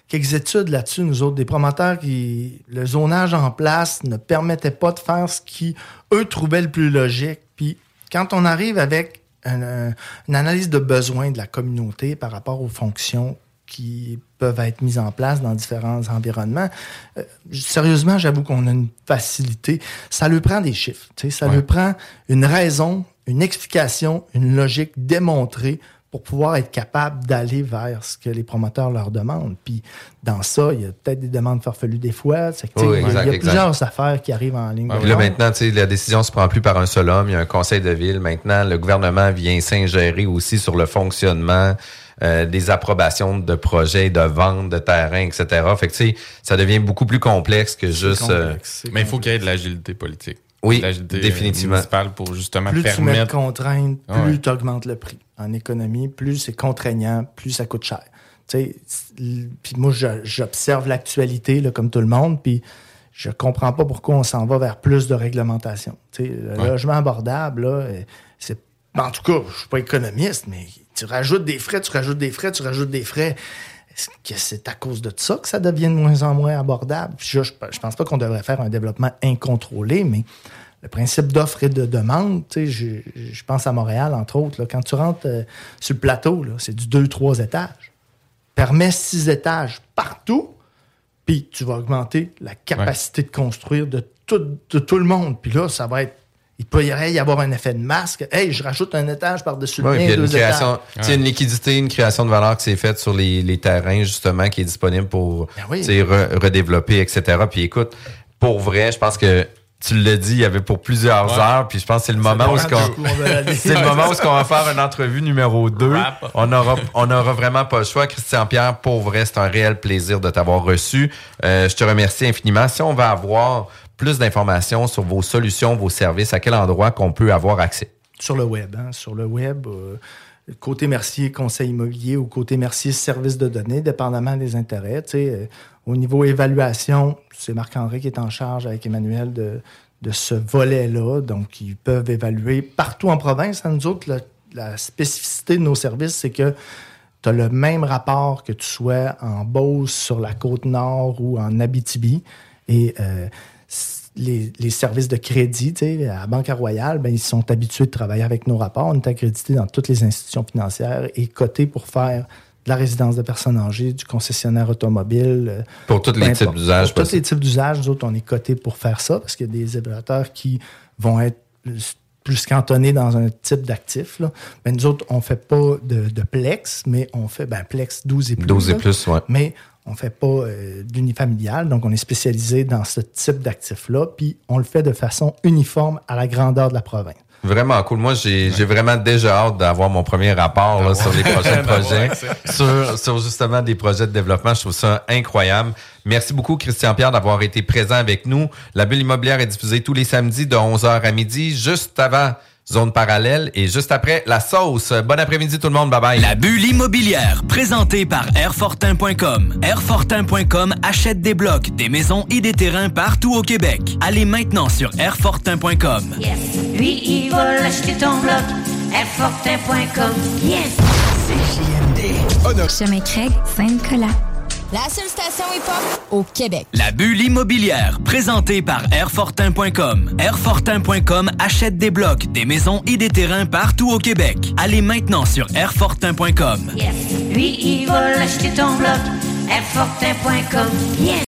Speaker 8: quelques études là-dessus, nous autres, des promoteurs qui. Le zonage en place ne permettait pas de faire ce qui, eux, trouvaient le plus logique. Puis, quand on arrive avec un- un- une analyse de besoins de la communauté par rapport aux fonctions qui peuvent être mises en place dans différents environnements. euh, sérieusement, j'avoue qu'on a une facilité. Ça lui prend des chiffres. Ça lui prend une raison, une explication, une logique démontrée pour pouvoir être capable d'aller vers ce que les promoteurs leur demandent. Puis dans ça, il y a peut-être des demandes farfelues des fois. Que,
Speaker 6: Oui,
Speaker 8: il y a-
Speaker 6: exact,
Speaker 8: il y a
Speaker 6: exact.
Speaker 8: plusieurs affaires qui arrivent en ligne. de
Speaker 6: Puis là, maintenant, tu sais, la décision se prend plus par un seul homme. Il y a un conseil de ville. Maintenant, le gouvernement vient s'ingérer aussi sur le fonctionnement euh, des approbations de projets, de ventes de terrains, etc. Fait que, tu sais, ça devient beaucoup plus complexe que juste... euh,
Speaker 7: Mais il faut qu'il y ait de l'agilité politique.
Speaker 6: Oui,
Speaker 7: De euh,
Speaker 6: définitivement.
Speaker 7: municipale pour justement
Speaker 8: plus tu mets de contraintes, plus
Speaker 7: ouais.
Speaker 8: tu augmentes le prix. En économie, plus c'est contraignant, plus ça coûte cher. Puis moi, j'observe l'actualité là, comme tout le monde, puis je comprends pas pourquoi on s'en va vers plus de réglementation. Tu sais, le
Speaker 7: Ouais.
Speaker 8: logement abordable, là, euh, c'est... En tout cas, je suis pas économiste, mais tu rajoutes des frais, tu rajoutes des frais, tu rajoutes des frais. Est-ce que c'est à cause de ça que ça devient de moins en moins abordable? Je, je, je pense pas qu'on devrait faire un développement incontrôlé, mais le principe d'offre et de demande, tu sais, je, je pense à Montréal, entre autres, là, quand tu rentres euh, sur le plateau, là, c'est du 2-3 étages. Permet 6 étages partout, puis tu vas augmenter la capacité de construire de tout, de tout le monde. Puis là, ça va être. Il peut y avoir un effet de masque. Hey, je rajoute un étage par-dessus le
Speaker 6: Ouais,
Speaker 8: mien,
Speaker 6: puis il y a une
Speaker 8: deux
Speaker 6: création,
Speaker 8: étages.
Speaker 6: tu sais, une liquidité, une création de valeur qui s'est faite sur les, les terrains, justement, qui est disponible pour
Speaker 8: Ben oui.
Speaker 6: re- redévelopper, etc. Puis écoute, pour vrai, je pense que tu l'as dit, il y avait pour plusieurs
Speaker 7: Ouais.
Speaker 6: heures, puis je pense que c'est le moment où
Speaker 8: on <laughs>
Speaker 6: c'est le moment où ce qu'on va faire une entrevue numéro 2.
Speaker 7: Wrap.
Speaker 6: On aura, on aura vraiment pas le choix. Christian Pierre, pour vrai, c'est un réel plaisir de t'avoir reçu. Euh, je te remercie infiniment. Si on va avoir plus d'informations sur vos solutions, vos services, à quel endroit qu'on peut avoir accès?
Speaker 8: Sur le web. hein, sur le web, euh, côté Mercier Conseil immobilier ou côté Mercier Service de données, dépendamment des intérêts. Euh, au niveau évaluation, c'est Marc-André qui est en charge avec Emmanuel de, de ce volet-là. Donc, ils peuvent évaluer partout en province. Nous autres, la, spécificité de nos services, c'est que tu as le même rapport que tu sois en Beauce, sur la côte nord ou en Abitibi. Et euh, les, les services de crédit, tu sais, à la Banque Royale, ben, ils sont habitués de travailler avec nos rapports. On est accrédité dans toutes les institutions financières et coté pour faire de la résidence de personnes âgées, du concessionnaire automobile. euh,
Speaker 6: Pour tous les types d'usages
Speaker 8: Pour tous les types d'usages, nous autres, on est coté pour faire ça parce qu'il y a des évaluateurs qui vont être plus- cantonnés dans un type d'actif. Ben, nous autres, on fait pas de, de Plex, mais on fait ben, Plex 12 et plus.
Speaker 6: 12 et plus, ouais.
Speaker 8: Mais on fait pas euh, d'unifamilial, donc on est spécialisé dans ce type d'actif-là, puis on le fait de façon uniforme à la grandeur de la province.
Speaker 6: Vraiment cool. Moi, j'ai vraiment déjà hâte d'avoir mon premier rapport là, sur les <laughs> prochains
Speaker 7: D'avoir
Speaker 6: projets, sur justement des projets de développement. Je trouve ça incroyable. Merci beaucoup, Christian-Pierre, d'avoir été présent avec nous. La bulle immobilière est diffusée tous les samedis de 11h à midi, juste avant Zone Parallèle et juste après La Sauce. Bon après-midi tout le monde. Bye-bye.
Speaker 2: La bulle immobilière, présentée par Airfortin.com. Airfortin.com achète des blocs, des maisons et des terrains partout au Québec. Allez maintenant sur Airfortin.com.
Speaker 3: Yes. Lui, il va l'acheter ton bloc. Airfortin.com. Yes.
Speaker 14: Chemin Craig, Saint-Nicolas.
Speaker 15: La seule station hip-hop au Québec.
Speaker 2: La bulle immobilière, présentée par Airfortin.com. Airfortin.com achète des blocs, des maisons et des terrains partout au Québec. Allez maintenant sur Airfortin.com.
Speaker 3: Yes. Lui, il va l'acheter ton bloc. Airfortin.com. Yes.